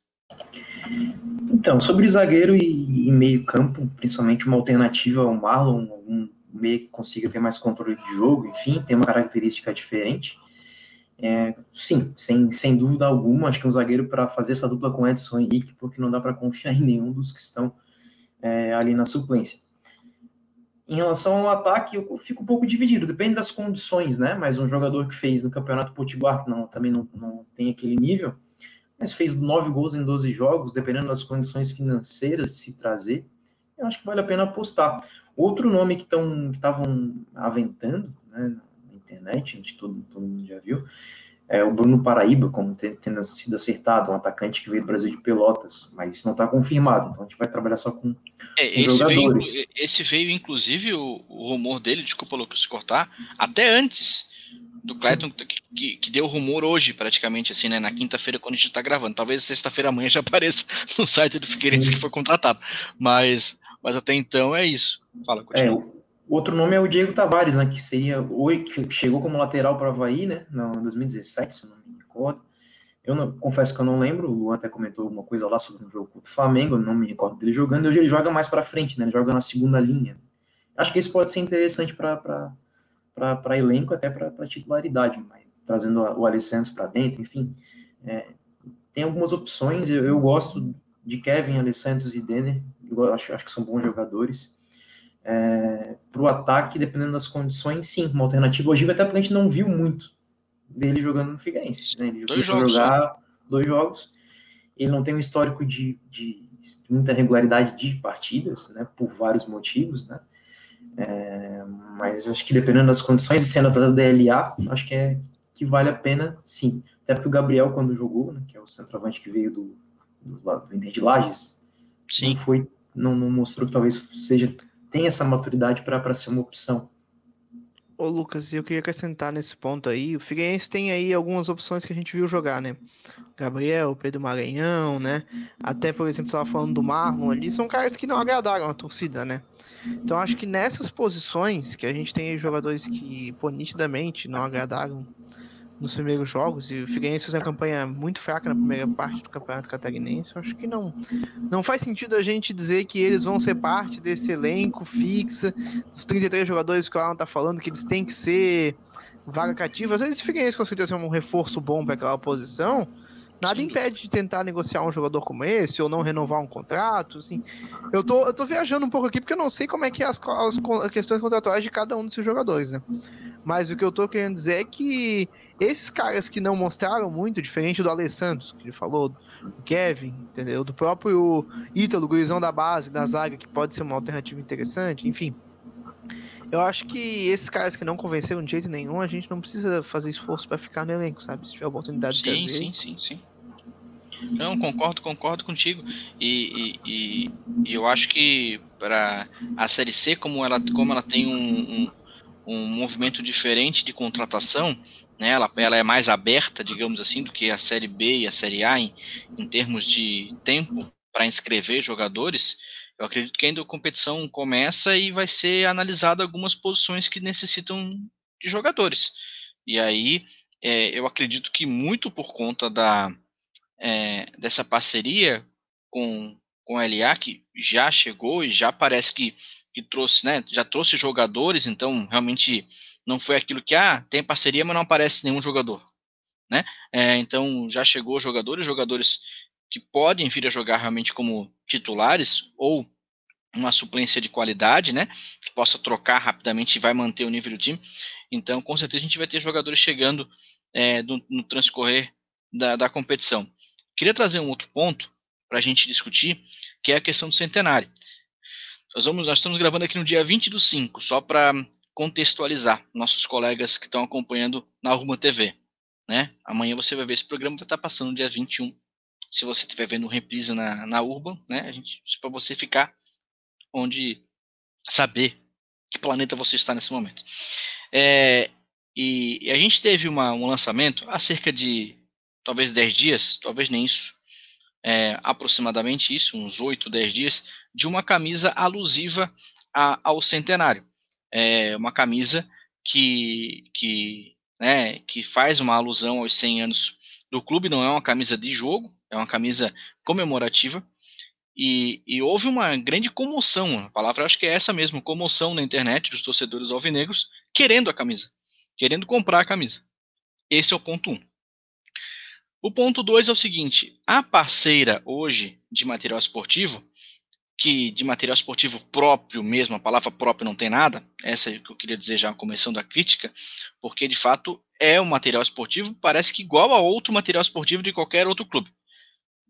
Então, sobre zagueiro e, e meio-campo, principalmente uma alternativa ao Marlon, um meio que consiga ter mais controle de jogo, enfim, tem uma característica diferente. É, sim, sem, sem dúvida alguma, acho que um zagueiro para fazer essa dupla com Edson Henrique, porque não dá para confiar em nenhum dos que estão é, ali na suplência. Em relação ao ataque, eu fico um pouco dividido, depende das condições, né? Mas um jogador que fez no Campeonato Potiguar, que não, também não, não tem aquele nível, mas fez nove gols em 12 jogos, dependendo das condições financeiras de se trazer, eu acho que vale a pena apostar. Outro nome que estavam aventando né, na internet, a gente, todo, todo mundo já viu, é o Bruno Paraíba, como tendo sido acertado, um atacante que veio do Brasil de Pelotas, mas isso não está confirmado, então a gente vai trabalhar só com, É, com esse, veio, jogadores. esse veio, inclusive, o, o rumor dele, desculpa, Lucas, se cortar, até antes do Clayton, que, que, deu rumor hoje, praticamente, assim, né, na quinta-feira, quando a gente tá gravando. Talvez sexta-feira amanhã já apareça no site do Figueirense Sim. que foi contratado. Mas, mas até então é isso. Fala, É, continua. o outro nome é o Diego Tavares, né, que seria que chegou como lateral para o Havaí, né, no 2017, se eu não me recordo. Eu não, confesso que eu não lembro, o Luan até comentou alguma coisa lá sobre um jogo contra o Flamengo, não me recordo dele jogando, hoje ele joga mais para frente, né, ele joga na segunda linha. Acho que isso pode ser interessante para elenco, até para titularidade, mas, trazendo o Alessandro para dentro, enfim. É, tem algumas opções, eu, eu gosto de Kevin, Alessandro e Denner, eu acho, acho que são bons jogadores. É, para o ataque, dependendo das condições, sim, uma alternativa. Hoje até porque a gente não viu muito dele jogando no Figueirense. Né? Ele Dois jogos, jogar dois jogos. Ele não tem um histórico de, de muita regularidade de partidas, né? Por vários motivos, né? É, mas acho que dependendo das condições, sendo da DLA, acho que é que vale a pena, sim. Até porque o Gabriel, quando jogou, né, que é o centroavante que veio do, do, do Inter de Lages, Sim. não foi, não, não mostrou que talvez seja tem essa maturidade para ser uma opção. Ô Lucas, eu queria acrescentar nesse ponto aí, o Figueirense tem aí algumas opções que a gente viu jogar, né? Gabriel, Pedro Maranhão, né? Até, por exemplo, estava falando do Marlon ali, são caras que não agradaram a torcida, né? Então acho que nessas posições que a gente tem jogadores que, pô, nitidamente não agradaram nos primeiros jogos, e o Figueirense fez uma campanha muito fraca na primeira parte do Campeonato Catarinense, eu acho que não, não faz sentido a gente dizer que eles vão ser parte desse elenco fixa, dos 33 jogadores que o Alan tá falando, que eles têm que ser vaga cativa. Às vezes o Figueirense com certeza é um reforço bom para aquela posição, nada impede de tentar negociar um jogador como esse, ou não renovar um contrato, assim. Eu tô, eu tô viajando um pouco aqui porque eu não sei como é que é as, as, as questões contratuais de cada um desses jogadores, né? Mas o que eu tô querendo dizer é que esses caras que não mostraram muito, diferente do Alessandro, que ele falou, do Kevin, entendeu? Do próprio Ítalo, gurizão da base, da zaga, que pode ser uma alternativa interessante, enfim. Eu acho que esses caras que não convenceram de jeito nenhum, a gente não precisa fazer esforço para ficar no elenco, sabe? Se tiver oportunidade sim, de trazer. Sim, sim, sim. Não, concordo, concordo contigo. E, e, e, e eu acho que para a Série C, como ela, como ela tem um, um, um movimento diferente de contratação, né, ela, ela é mais aberta, digamos assim, do que a Série B e a Série A em, em termos de tempo para inscrever jogadores. Eu acredito que ainda a competição começa e vai ser analisado algumas posições que necessitam de jogadores. E aí é, eu acredito que muito por conta da, é, dessa parceria com, com a LA, que já chegou e já parece que, que trouxe, né, já trouxe jogadores, então realmente não foi aquilo que, ah, tem parceria, mas não aparece nenhum jogador, né? É, então já chegou jogadores, jogadores que podem vir a jogar realmente como titulares ou uma suplência de qualidade, né? Que possa trocar rapidamente e vai manter o nível do time. Então, com certeza, a gente vai ter jogadores chegando é, no, no, transcorrer da, da, competição. Queria trazer um outro ponto para a gente discutir, que é a questão do centenário. Nós, vamos, nós estamos gravando aqui no dia 20 do 5, só para contextualizar nossos colegas que estão acompanhando na Ruma TV. Né? Amanhã você vai ver esse programa, vai estar passando dia 21 se você estiver vendo reprise na, na Urban, né, a gente, para você ficar onde saber que planeta você está nesse momento. É, e, e, a gente teve uma, um lançamento há cerca de talvez 10 dias, talvez nem isso, é, aproximadamente isso, uns 8, 10 dias, de uma camisa alusiva a, ao centenário. É uma camisa que, que, né, que faz uma alusão aos 100 anos do clube, não é uma camisa de jogo, é uma camisa comemorativa. E, e, houve uma grande comoção, a palavra acho que é essa mesmo, comoção na internet dos torcedores alvinegros querendo a camisa, querendo comprar a camisa. Esse é o ponto 1. Um. O ponto 2 é o seguinte: a parceira hoje de material esportivo, que de material esportivo próprio mesmo, a palavra próprio não tem nada, essa é o que eu queria dizer já começando a crítica, porque de fato é um material esportivo, parece que igual a outro material esportivo de qualquer outro clube.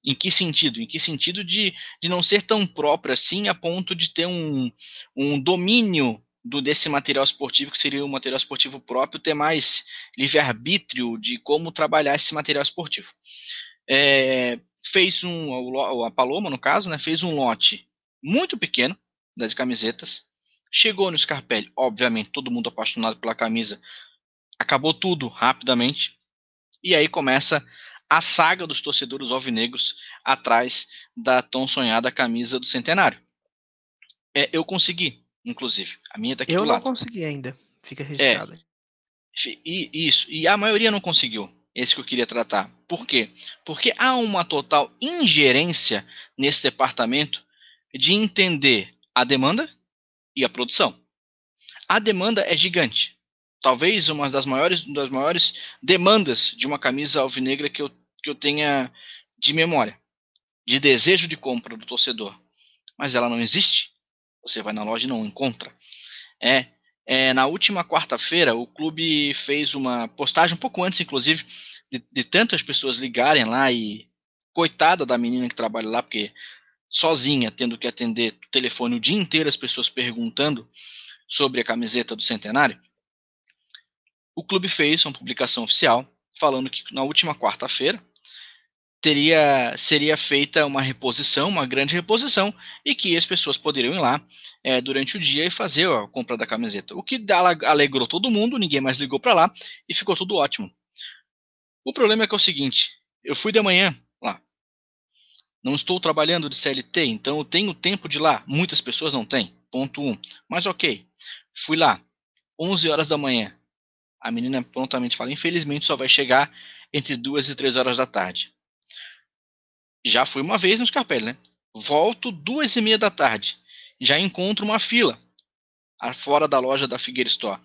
Em que sentido? Em que sentido de, de não ser tão próprio assim a ponto de ter um, um domínio do desse material esportivo, que seria o material esportivo próprio, ter mais livre-arbítrio de como trabalhar esse material esportivo. É, fez um, a Paloma, no caso, né, fez um lote muito pequeno das camisetas, chegou no Scarpelli, obviamente, todo mundo apaixonado pela camisa, acabou tudo rapidamente, e aí começa a saga dos torcedores alvinegros atrás da tão sonhada camisa do centenário. É, eu consegui, inclusive. A minha tá aqui eu do lado. Eu não consegui ainda. Fica registrado. É, e, isso. E a maioria não conseguiu. Esse que eu queria tratar. Por quê? Porque há uma total ingerência nesse departamento de entender a demanda e a produção. A demanda é gigante talvez uma das maiores, das maiores demandas de uma camisa alvinegra que eu, que eu tenha de memória, de desejo de compra do torcedor. Mas ela não existe. Você vai na loja e não encontra. É, é na última quarta-feira, o clube fez uma postagem, um pouco antes, inclusive, de, de tantas pessoas ligarem lá e. Coitada da menina que trabalha lá, porque sozinha, tendo que atender o telefone o dia inteiro, as pessoas perguntando sobre a camiseta do centenário o clube fez uma publicação oficial falando que na última quarta-feira teria seria feita uma reposição, uma grande reposição, e que as pessoas poderiam ir lá é, durante o dia e fazer a compra da camiseta. O que alegrou todo mundo, ninguém mais ligou para lá e ficou tudo ótimo. O problema é que é o seguinte: eu fui de manhã. Não estou trabalhando de CLT, então eu tenho tempo de ir lá. Muitas pessoas não têm. Ponto 1. Um. Mas ok. Fui lá. 11 horas da manhã. A menina prontamente fala: infelizmente só vai chegar entre duas e três horas da tarde. Já fui uma vez no Scarpelli, né? Volto duas e meia da tarde. Já encontro uma fila fora da loja da Figueira Store.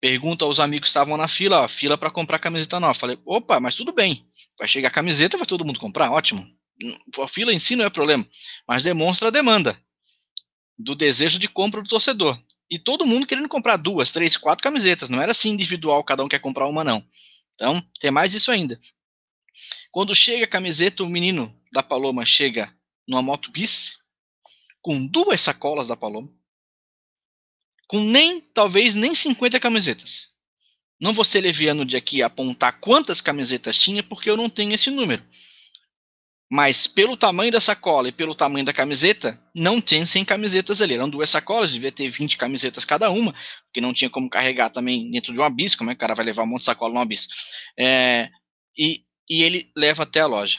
Pergunta aos amigos que estavam na fila, ó, fila para comprar camiseta nova. Falei, opa, mas tudo bem. Vai chegar a camiseta, vai todo mundo comprar, ótimo. A fila em si não é problema, mas demonstra a demanda do desejo de compra do torcedor. E todo mundo querendo comprar duas, três, quatro camisetas. Não era assim individual, cada um quer comprar uma, não. Então, tem mais isso ainda. Quando chega a camiseta, o menino da Paloma chega numa moto bis, com duas sacolas da Paloma, com nem, talvez, nem 50 camisetas. Não vou ser leviano de aqui apontar quantas camisetas tinha, porque eu não tenho esse número. Mas pelo tamanho da sacola e pelo tamanho da camiseta, não tem 100 camisetas ali. Eram duas sacolas, devia ter 20 camisetas cada uma, porque não tinha como carregar também dentro de uma bis, como é que o cara vai levar um monte de sacola numa bis? É, e, e ele leva até a loja.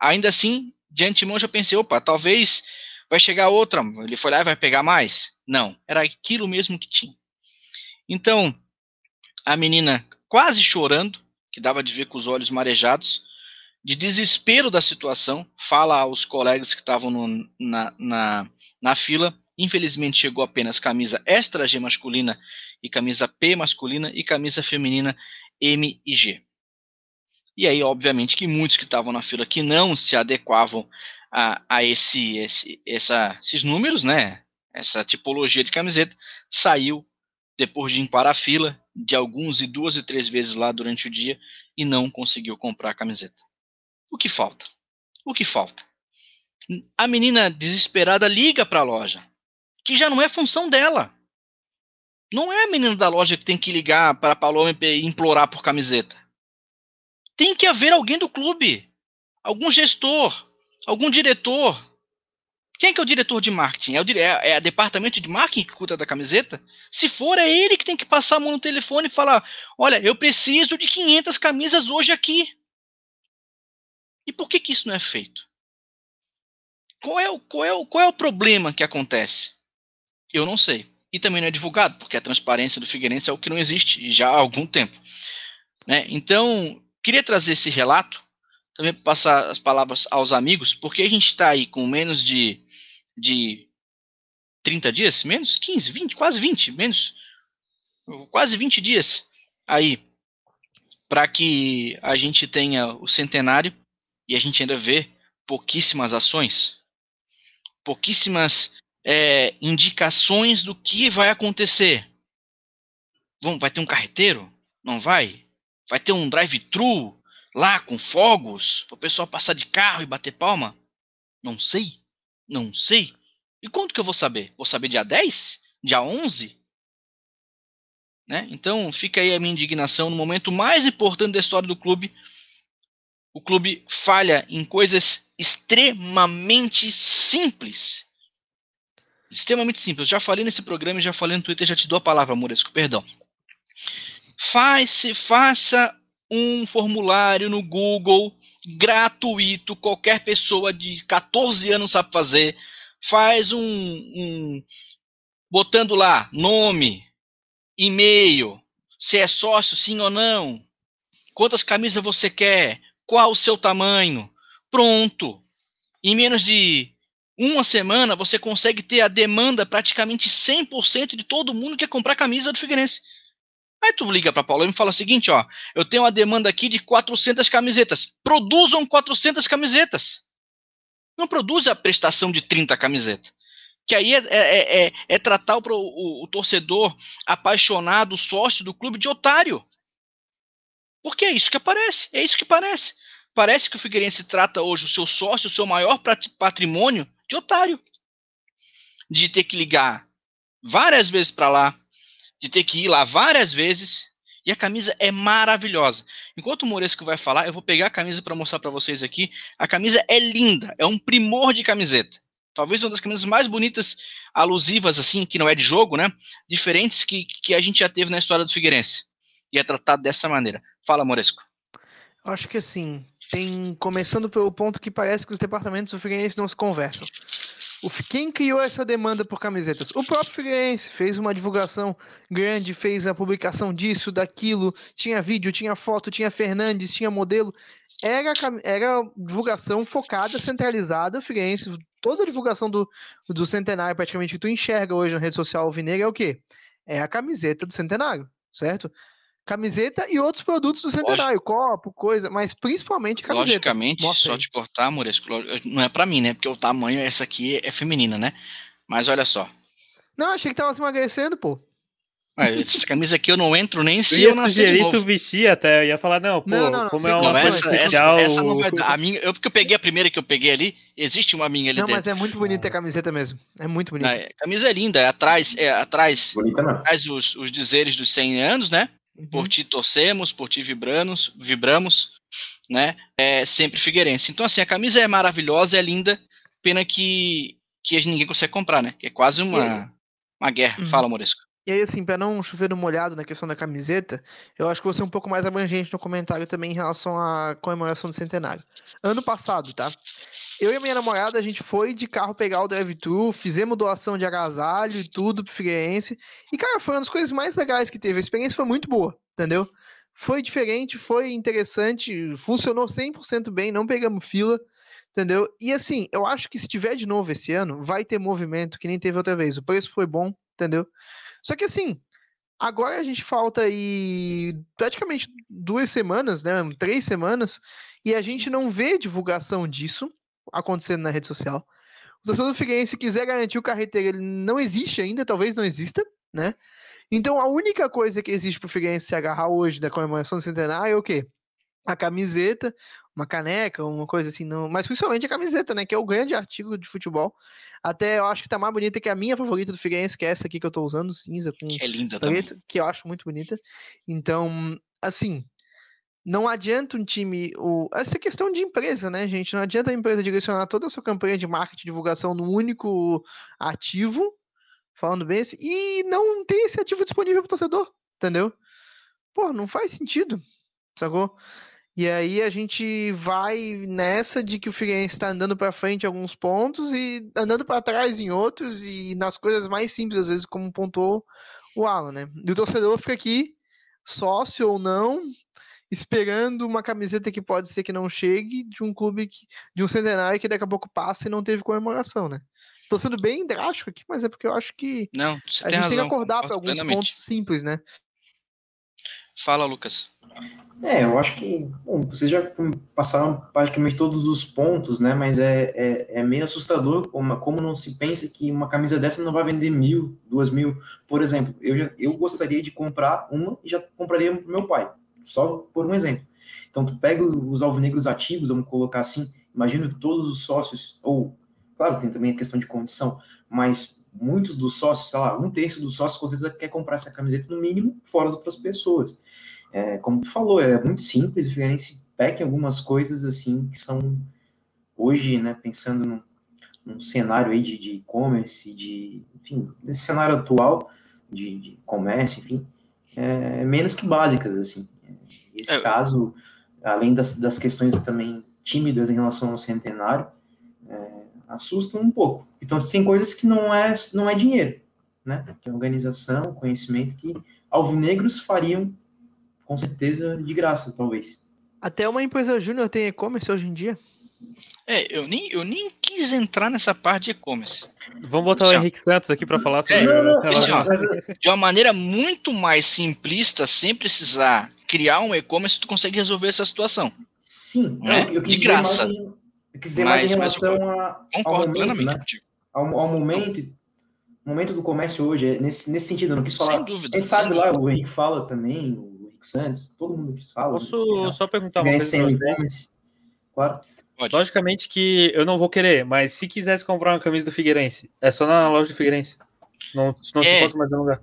Ainda assim, de antemão já pensei, opa, talvez vai chegar outra. Ele foi lá e vai pegar mais? Não, era aquilo mesmo que tinha. Então, a menina quase chorando, que dava de ver com os olhos marejados, de desespero da situação, fala aos colegas que estavam na, na, na fila. Infelizmente chegou apenas camisa extra G masculina e camisa P masculina e camisa feminina M e G. E aí, obviamente, que muitos que estavam na fila que não se adequavam a, a esse, esse, essa, esses números, né? Essa tipologia de camiseta, saiu depois de limpar a fila de alguns e duas e três vezes lá durante o dia e não conseguiu comprar a camiseta. O que falta? O que falta? A menina desesperada liga para a loja, que já não é função dela. Não é a menina da loja que tem que ligar para a Paloma e implorar por camiseta. Tem que haver alguém do clube, algum gestor, algum diretor. Quem é que é o diretor de marketing? É o é, é departamento de marketing que cuida da camiseta? Se for, é ele que tem que passar a mão no telefone e falar: olha, eu preciso de 500 camisas hoje aqui. E por que, que isso não é feito? Qual é, o, qual, é o, qual é o problema que acontece? Eu não sei. E também não é divulgado, porque a transparência do Figueirense é o que não existe já há algum tempo. Né? Então, queria trazer esse relato, também passar as palavras aos amigos, porque a gente está aí com menos de, de 30 dias, menos 15, 20, quase 20, menos quase 20 dias aí para que a gente tenha o centenário e a gente ainda vê pouquíssimas ações, pouquíssimas é, indicações do que vai acontecer. Vai ter um carreteiro? Não vai? Vai ter um drive-thru lá com fogos para o pessoal passar de carro e bater palma? Não sei. Não sei. E quando que eu vou saber? Vou saber dia 10? Dia 11? Né? Então fica aí a minha indignação no momento mais importante da história do clube, o clube falha em coisas extremamente simples. Extremamente simples. Eu já falei nesse programa, já falei no Twitter, já te dou a palavra, Moresco, perdão. Faz, faça um formulário no Google gratuito, qualquer pessoa de 14 anos sabe fazer. Faz um, um botando lá nome, e-mail, se é sócio, sim ou não, quantas camisas você quer, qual o seu tamanho. Pronto. Em menos de uma semana, você consegue ter a demanda praticamente 100% de todo mundo que quer comprar camisa do Figueirense. Aí tu liga para Paulo e me fala o seguinte, ó, eu tenho uma demanda aqui de 400 camisetas. Produzam 400 camisetas. Não produza a prestação de 30 camisetas. Que aí é, é, é, é tratar o, o, o torcedor apaixonado, sócio do clube de otário. Porque é isso que aparece, é isso que parece. Parece que o Figueirense trata hoje o seu sócio, o seu maior patrimônio, de otário. De ter que ligar várias vezes para lá, de ter que ir lá várias vezes. E a camisa é maravilhosa. Enquanto o Moresco vai falar, eu vou pegar a camisa para mostrar para vocês aqui. A camisa é linda, é um primor de camiseta. Talvez uma das camisas mais bonitas, alusivas, assim, que não é de jogo, né? Diferentes que, que a gente já teve na história do Figueirense. E é tratado dessa maneira. Fala, Moresco. Acho que assim, tem começando pelo ponto que parece que os departamentos do Figueirense não se conversam. O, quem criou essa demanda por camisetas? O próprio Figueirense fez uma divulgação grande, fez a publicação disso, daquilo, tinha vídeo, tinha foto, tinha Fernandes, tinha modelo. Era, era divulgação focada, centralizada, o Figueirense, toda a divulgação do, do centenário, praticamente, que tu enxerga hoje na rede social alvinegra é o quê? É a camiseta do centenário, certo? Camiseta e outros produtos do centenário, Lógico. copo, coisa, mas principalmente camiseta. Logicamente, Mostra só aí. te cortar, Moresco, não é para mim, né? Porque o tamanho, essa aqui é feminina, né? Mas olha só. Não, achei que tava se emagrecendo, pô. essa camisa aqui eu não entro nem se eu, eu nascer sugerir tu vestir até, eu ia falar, não, pô, Não, não, não, como sim, é uma essa, especial... essa, essa não vai dar. A minha, eu, porque eu peguei a primeira que eu peguei ali, existe uma minha ali Não, dentro. mas é muito bonita a camiseta mesmo. É muito bonita. Não, a camisa é linda, é atrás, é atrás, Bonita não. atrás os, os dizeres dos 100 anos, né? Uhum. Por ti torcemos, por ti vibramos, vibramos, né? É sempre Figueirense. Então, assim, a camisa é maravilhosa, é linda, pena que, que ninguém consegue comprar, né? Que é quase uma, uma guerra. Uhum. Fala, Moresco. E aí, assim, pra não chover no molhado na questão da camiseta, eu acho que vou ser um pouco mais abrangente no comentário também em relação à comemoração do centenário. Ano passado, tá? Eu e minha namorada, a gente foi de carro pegar o drive-thru, fizemos doação de agasalho e tudo pro Figueirense. E, cara, foi uma das coisas mais legais que teve. A experiência foi muito boa, entendeu? Foi diferente, foi interessante, funcionou 100% bem, não pegamos fila, entendeu? E, assim, eu acho que se tiver de novo esse ano, vai ter movimento que nem teve outra vez. O preço foi bom, entendeu? Só que assim, agora a gente falta aí praticamente duas semanas, né? Três semanas, e a gente não vê divulgação disso acontecendo na rede social. O torcedor do Figueirense quiser garantir o carreteiro, ele não existe ainda, talvez não exista, né? Então a única coisa que existe pro Figueirense se agarrar hoje da comemoração do centenário é o quê? A camiseta, uma caneca, uma coisa assim, não... mas principalmente a camiseta, né? Que é o grande artigo de futebol. Até eu acho que tá mais bonita que a minha favorita do Figueirense, que é essa aqui que eu tô usando, cinza com Que é linda também. preto, que eu acho muito bonita. Então, assim, não adianta um time. O... Essa é questão de empresa, né, gente? Não adianta a empresa direcionar toda a sua campanha de marketing divulgação no único ativo, falando bem assim, e não ter esse ativo disponível pro torcedor, entendeu? Pô, não faz sentido, sacou? E aí a gente vai nessa de que o Figueirense está andando para frente em alguns pontos e andando para trás em outros e nas coisas mais simples às vezes como pontuou o Alan, né? E o torcedor fica aqui sócio ou não, esperando uma camiseta que pode ser que não chegue de um clube que, de um centenário que daqui a pouco passa e não teve comemoração, né? Tô sendo bem drástico aqui, mas é porque eu acho que Não, a tem gente razão. tem que acordar para alguns plenamente. pontos simples, né? Fala, Lucas. É, eu acho que, bom, vocês já passaram praticamente todos os pontos, né? Mas é, é, é meio assustador como, como não se pensa que uma camisa dessa não vai vender mil, duas mil. Por exemplo, eu, já, eu gostaria de comprar uma e já compraria pro meu pai, só por um exemplo. Então, tu pega os alvinegros ativos, vamos colocar assim, imagino que todos os sócios, ou, claro, tem também a questão de condição, mas muitos dos sócios, sei lá, um terço dos sócios com certeza quer comprar essa camiseta no mínimo, fora as outras pessoas. É, como tu falou, é muito simples, o Figueirense peca em algumas coisas assim que são hoje, né, pensando num, num cenário aí de e-commerce, de, enfim, nesse cenário atual de, de comércio, enfim, é, menos que básicas, assim. Esse É. caso, além das, das questões também tímidas em relação ao centenário, é, assustam um pouco. Então, tem coisas que não é, não é dinheiro, né? Que é organização, conhecimento que alvinegros fariam com certeza de graça, talvez. Até uma empresa júnior tem e-commerce hoje em dia. É, eu nem, eu nem quis entrar nessa parte de e-commerce. Vamos botar o Assim. Henrique Santos aqui para falar sobre É, o não, não, ó, de uma maneira muito mais simplista, sem precisar criar um e-commerce, tu consegue resolver essa situação. Sim, Né? eu, eu quis De dizer mais graça. em, eu quis dizer mais em Mas- mas relação a, ao Concordo momento, plenamente né? Ao, ao momento, momento do comércio hoje, é nesse, nesse sentido, eu não quis falar. Sem dúvida. Quem sabe dúvida. lá, o Henrique fala também, o Henrique Santos, todo mundo que fala. Posso né? só perguntar uma coisa claro. Pode. Logicamente que eu não vou querer, mas se quisesse comprar uma camisa do Figueirense, é só na loja do Figueirense. Não, não se É. encontra mais em lugar.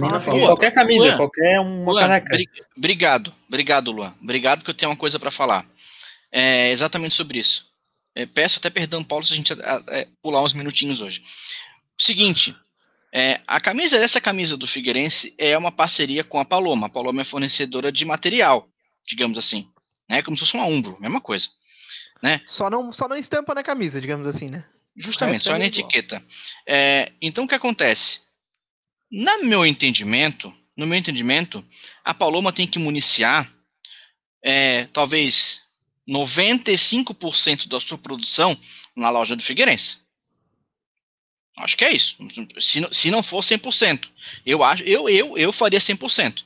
Luan, qualquer camisa, Luan, qualquer uma Luan, caneca. bri- obrigado, obrigado, Luan. Obrigado, porque eu tenho uma coisa para falar. É exatamente sobre isso. É, peço até perdão, Paulo, se a gente a- é, pular uns minutinhos hoje. Seguinte, é, a camisa, essa camisa do Figueirense é uma parceria com a Paloma. A Paloma é fornecedora de material, digamos assim. Né? Como se fosse uma Umbro, mesma coisa. Só não, só não estampa na camisa, digamos assim, né? Justamente, resto só é na igual. etiqueta. É, então, o que acontece? No meu entendimento, no meu entendimento, a Paloma tem que municiar é, talvez 95% da sua produção na loja do Figueirense. Acho que é isso. Se, não- se não for 100%. Eu acho, eu, eu, eu faria 100%.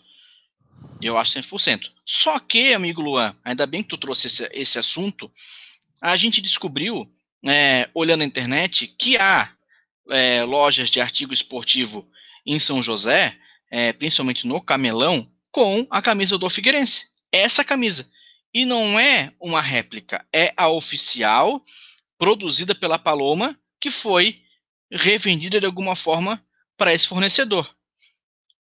Eu acho 100%. Só que, amigo Luan, ainda bem que tu trouxe esse, esse assunto, a gente descobriu é, olhando na internet, que há é, lojas de artigo esportivo em São José é, principalmente no Camelão, com a camisa do Figueirense. Essa camisa. E não é uma réplica, é a oficial, produzida pela Paloma, que foi revendida de alguma forma para esse fornecedor.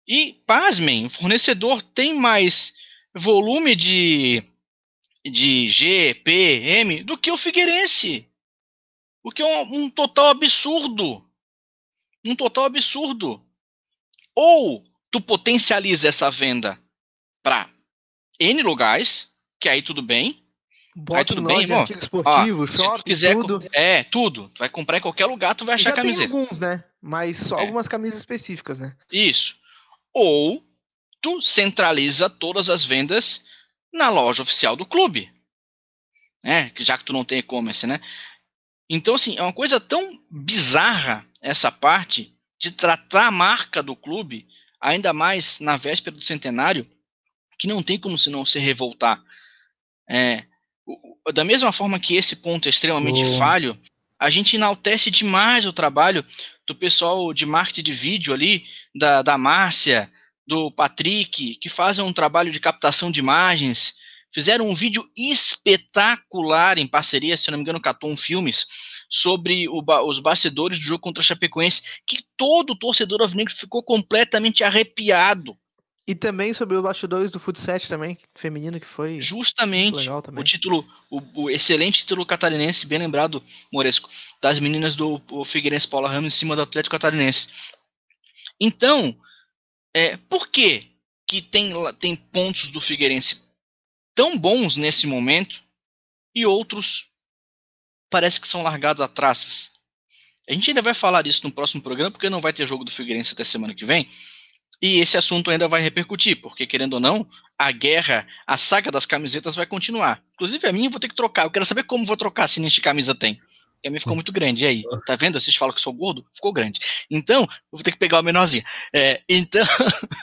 E, pasmem, o fornecedor tem mais volume de, de G, P, M do que o Figueirense. O que é um, um total absurdo. Um total absurdo. Ou tu potencializa essa venda para N lugares, que aí tudo bem. Bota aí tudo bem, irmão. esportivo, Ó, shopping, quiser, tudo. É, tudo. Tu vai comprar em qualquer lugar, tu vai achar Já camiseta. Tem alguns, né? Mas só é. algumas camisas específicas, né? Isso. Ou tu centraliza todas as vendas na loja oficial do clube. Né? Já que tu não tem e-commerce, né? Então, assim, é uma coisa tão bizarra essa parte de tratar a marca do clube, ainda mais na véspera do centenário, que não tem como se não se revoltar. É, da mesma forma que esse ponto é extremamente oh. falho, a gente enaltece demais o trabalho do pessoal de marketing de vídeo ali, da, da Márcia, do Patrick, que fazem um trabalho de captação de imagens, fizeram um vídeo espetacular em parceria, se não me engano, com a Tom Filmes, sobre o, os bastidores do jogo contra a Chapecoense, que todo torcedor alvinegro ficou completamente arrepiado. E também sobre os bastidores do futsal também, feminino, que foi justamente legal também. o título, o, o, excelente título catarinense, bem lembrado, Moresco, das meninas do Figueirense Paula Ramos em cima do Atlético Catarinense. Então, é, por que que tem, tem pontos do Figueirense tão bons nesse momento e outros parece que são largados a traças. A gente ainda vai falar disso no próximo programa, porque não vai ter jogo do Figueirense até semana que vem. E esse assunto ainda vai repercutir, porque querendo ou não, a guerra, a saga das camisetas vai continuar. Inclusive a minha eu vou ter que trocar. Eu quero saber como vou trocar se nem de camisa tem. a minha ficou muito grande. E aí? Tá vendo? Vocês falam que sou gordo? Ficou grande. Então, eu vou ter que pegar o menorzinho. É, então,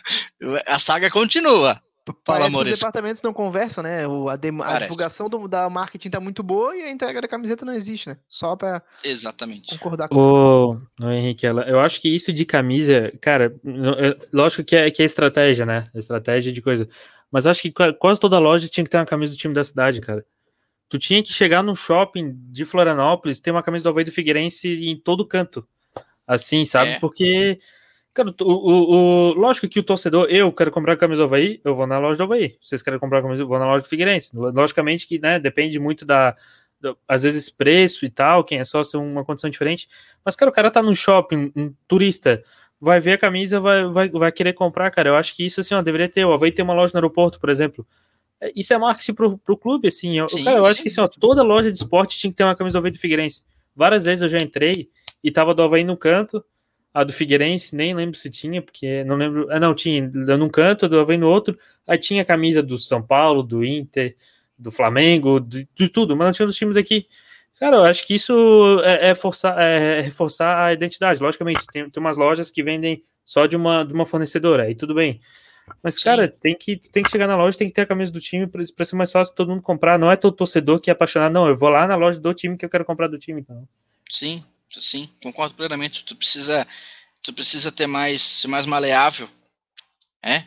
a saga continua. Parece que os departamentos não conversam, né? O, a, a divulgação do, da marketing tá muito boa e a entrega da camiseta não existe, né? Só pra Exatamente. concordar com o, o Henrique, eu acho que isso de camisa, cara, lógico que é, que é estratégia, né? Estratégia de coisa. Mas eu acho que quase toda loja tinha que ter uma camisa do time da cidade, cara. Tu tinha que chegar num shopping de Florianópolis, ter uma camisa do Havaí do Figueirense em todo canto. Assim, sabe? É. Porque Cara, o, o, o, lógico que o torcedor, eu quero comprar a camisa do Havaí, eu vou na loja do Havaí. Vocês querem comprar a camisa, eu vou na loja do Figueirense. Logicamente que, né, depende muito da, da às vezes, preço e tal, quem é sócio uma condição diferente. Mas, cara, o cara tá no shopping, um turista, vai ver a camisa, vai, vai, vai querer comprar, cara. Eu acho que isso, assim, ó, deveria ter. O Havaí tem uma loja no aeroporto, por exemplo. É, isso é marketing pro, pro clube, assim. Eu, sim, cara, eu sim. acho que, assim, ó, toda loja de esporte tinha que ter uma camisa do Havaí do Figueirense. Várias vezes eu já entrei e tava do Havaí no canto, a do Figueirense, nem lembro se tinha, porque não lembro. Ah, não, tinha num canto, do Havaí no outro. Aí tinha a camisa do São Paulo, do Inter, do Flamengo, de, de tudo, mas não tinha dos times aqui. Cara, eu acho que isso é, é, forçar, é, é reforçar a identidade. Logicamente, tem, tem umas lojas que vendem só de uma, de uma fornecedora, aí tudo bem. Mas, Sim. cara, tem que, tem que chegar na loja, tem que ter a camisa do time para ser mais fácil todo mundo comprar. Não é todo torcedor que é apaixonado, não. Eu vou lá na loja do time que eu quero comprar do time. Então. Sim, Sim, concordo plenamente. Tu precisa, tu precisa ter mais, ser mais maleável, é?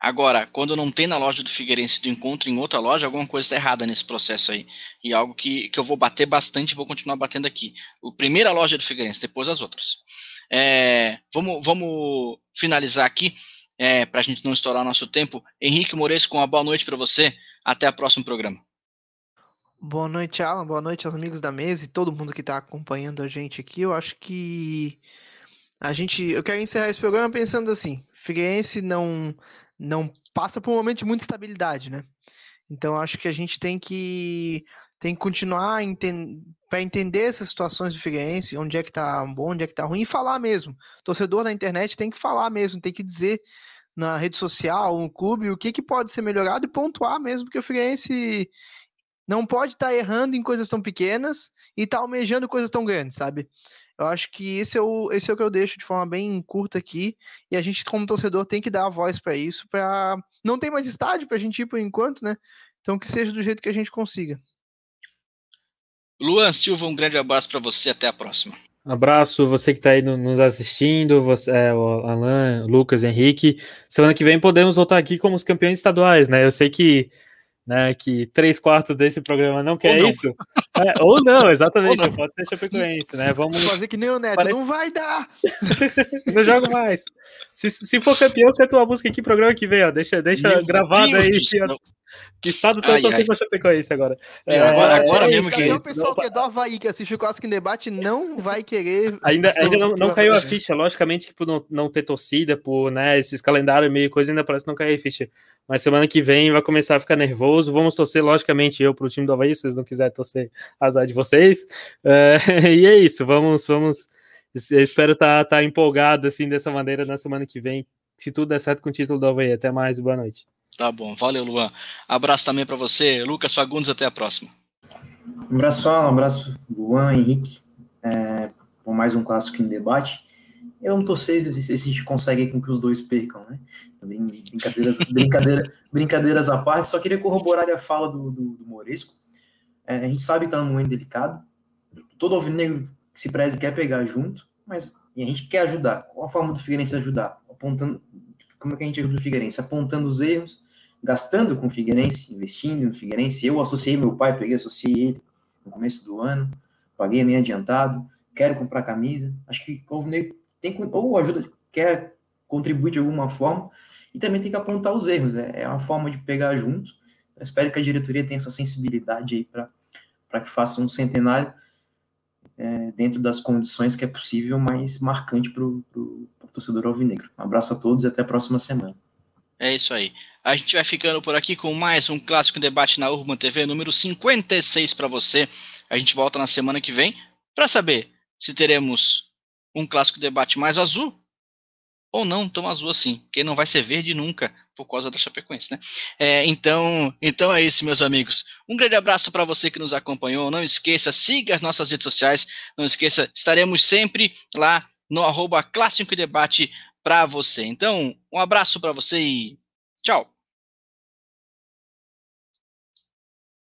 Agora, quando não tem na loja do Figueirense, tu encontra em outra loja, alguma coisa está errada nesse processo aí. E algo que, que eu vou bater bastante e vou continuar batendo aqui. O primeira loja do Figueirense, depois as outras. É, vamos, vamos finalizar aqui, é, para a gente não estourar o nosso tempo. Henrique Moreira, com uma boa noite para você. Até o próximo programa. Boa noite, Alan. Boa noite aos amigos da mesa e todo mundo que está acompanhando a gente aqui. Eu acho que a gente, eu quero encerrar esse programa pensando assim: Figueirense não não passa por um momento de muita estabilidade, né? Então acho que a gente tem que tem que continuar enten para entender essas situações do Figueirense, onde é que tá bom, onde é que tá ruim, e falar mesmo. torcedor na internet tem que falar mesmo, tem que dizer na rede social, no clube, o que, que pode ser melhorado e pontuar mesmo, porque o Figueirense não pode estar tá errando em coisas tão pequenas e estar tá almejando coisas tão grandes, sabe? Eu acho que esse é, o, esse é o que eu deixo de forma bem curta aqui. E a gente, como torcedor, tem que dar a voz para isso. para Não tem mais estádio para a gente ir por enquanto, né? Então que seja do jeito que a gente consiga. Luan Silva, um grande abraço para você. Até a próxima. Abraço você que está aí no, nos assistindo, você, é, o Alan, Lucas, Henrique. Semana que vem podemos voltar aqui como os campeões estaduais, né? Eu sei que, né, que três quartos desse programa não quer ou não. isso. É, ou não, exatamente, ou não. pode ser Chapecoense, né? Vamos fazer que nem o Neto, Parece... não vai dar! não jogo mais. Se, se for campeão, canta uma música aqui programa que vem, ó. Deixa, deixa gravado aí. Que estado tão torcendo pra Chapecoense agora? É, agora, agora é, mesmo que é O pessoal que é do Havaí, que assiste o Clássico em Debate, não vai querer... Ainda, ainda não, não caiu a ficha, logicamente que por não, não ter torcida, por né, esses calendários meio coisa, ainda parece que não caiu a ficha. Mas semana que vem vai começar a ficar nervoso, vamos torcer, logicamente, eu pro time do Havaí, se vocês não quiserem torcer, azar de vocês. É, e é isso, vamos, vamos... Eu espero estar tá, tá empolgado assim dessa maneira na semana que vem, se tudo der certo com o título do Havaí. Até mais, boa noite. Tá bom, valeu, Luan. Abraço também para você, Lucas Fagundes, até a próxima. Um abraço, um abraço, Luan, Henrique, é, por mais um clássico em debate. Eu não torcer se a gente consegue com que os dois percam, né? Brincadeiras, brincadeira, brincadeiras à parte, só queria corroborar a fala do, do, do Moresco. É, a gente sabe que está num momento delicado. Todo alvinegro que se preze quer pegar junto, mas a gente quer ajudar. Qual a forma do Figueirense ajudar? Apontando como é que a gente ajuda o Figueirense? Apontando os erros, gastando com o Figueirense, investindo no Figueirense. Eu associei meu pai, peguei, associei ele no começo do ano, paguei meio adiantado, quero comprar camisa. Acho que o Negro tem ou ajuda, quer contribuir de alguma forma e também tem que apontar os erros. É, é uma forma de pegar junto. Eu espero que a diretoria tenha essa sensibilidade aí para que faça um centenário é, dentro das condições que é possível, mas marcante para o torcedor alvinegro. Um abraço a todos e até a próxima semana. É isso aí. A gente vai ficando por aqui com mais um clássico debate na Urban TV número 56 para você. A gente volta na semana que vem para saber se teremos um clássico debate mais azul ou não tão azul assim, porque não vai ser verde nunca por causa da Chapecoense, né? É, então, então é isso, meus amigos. Um grande abraço para você que nos acompanhou. Não esqueça, siga as nossas redes sociais. Não esqueça, estaremos sempre lá no arroba Clássico Debate para você. Então, um abraço para você e tchau!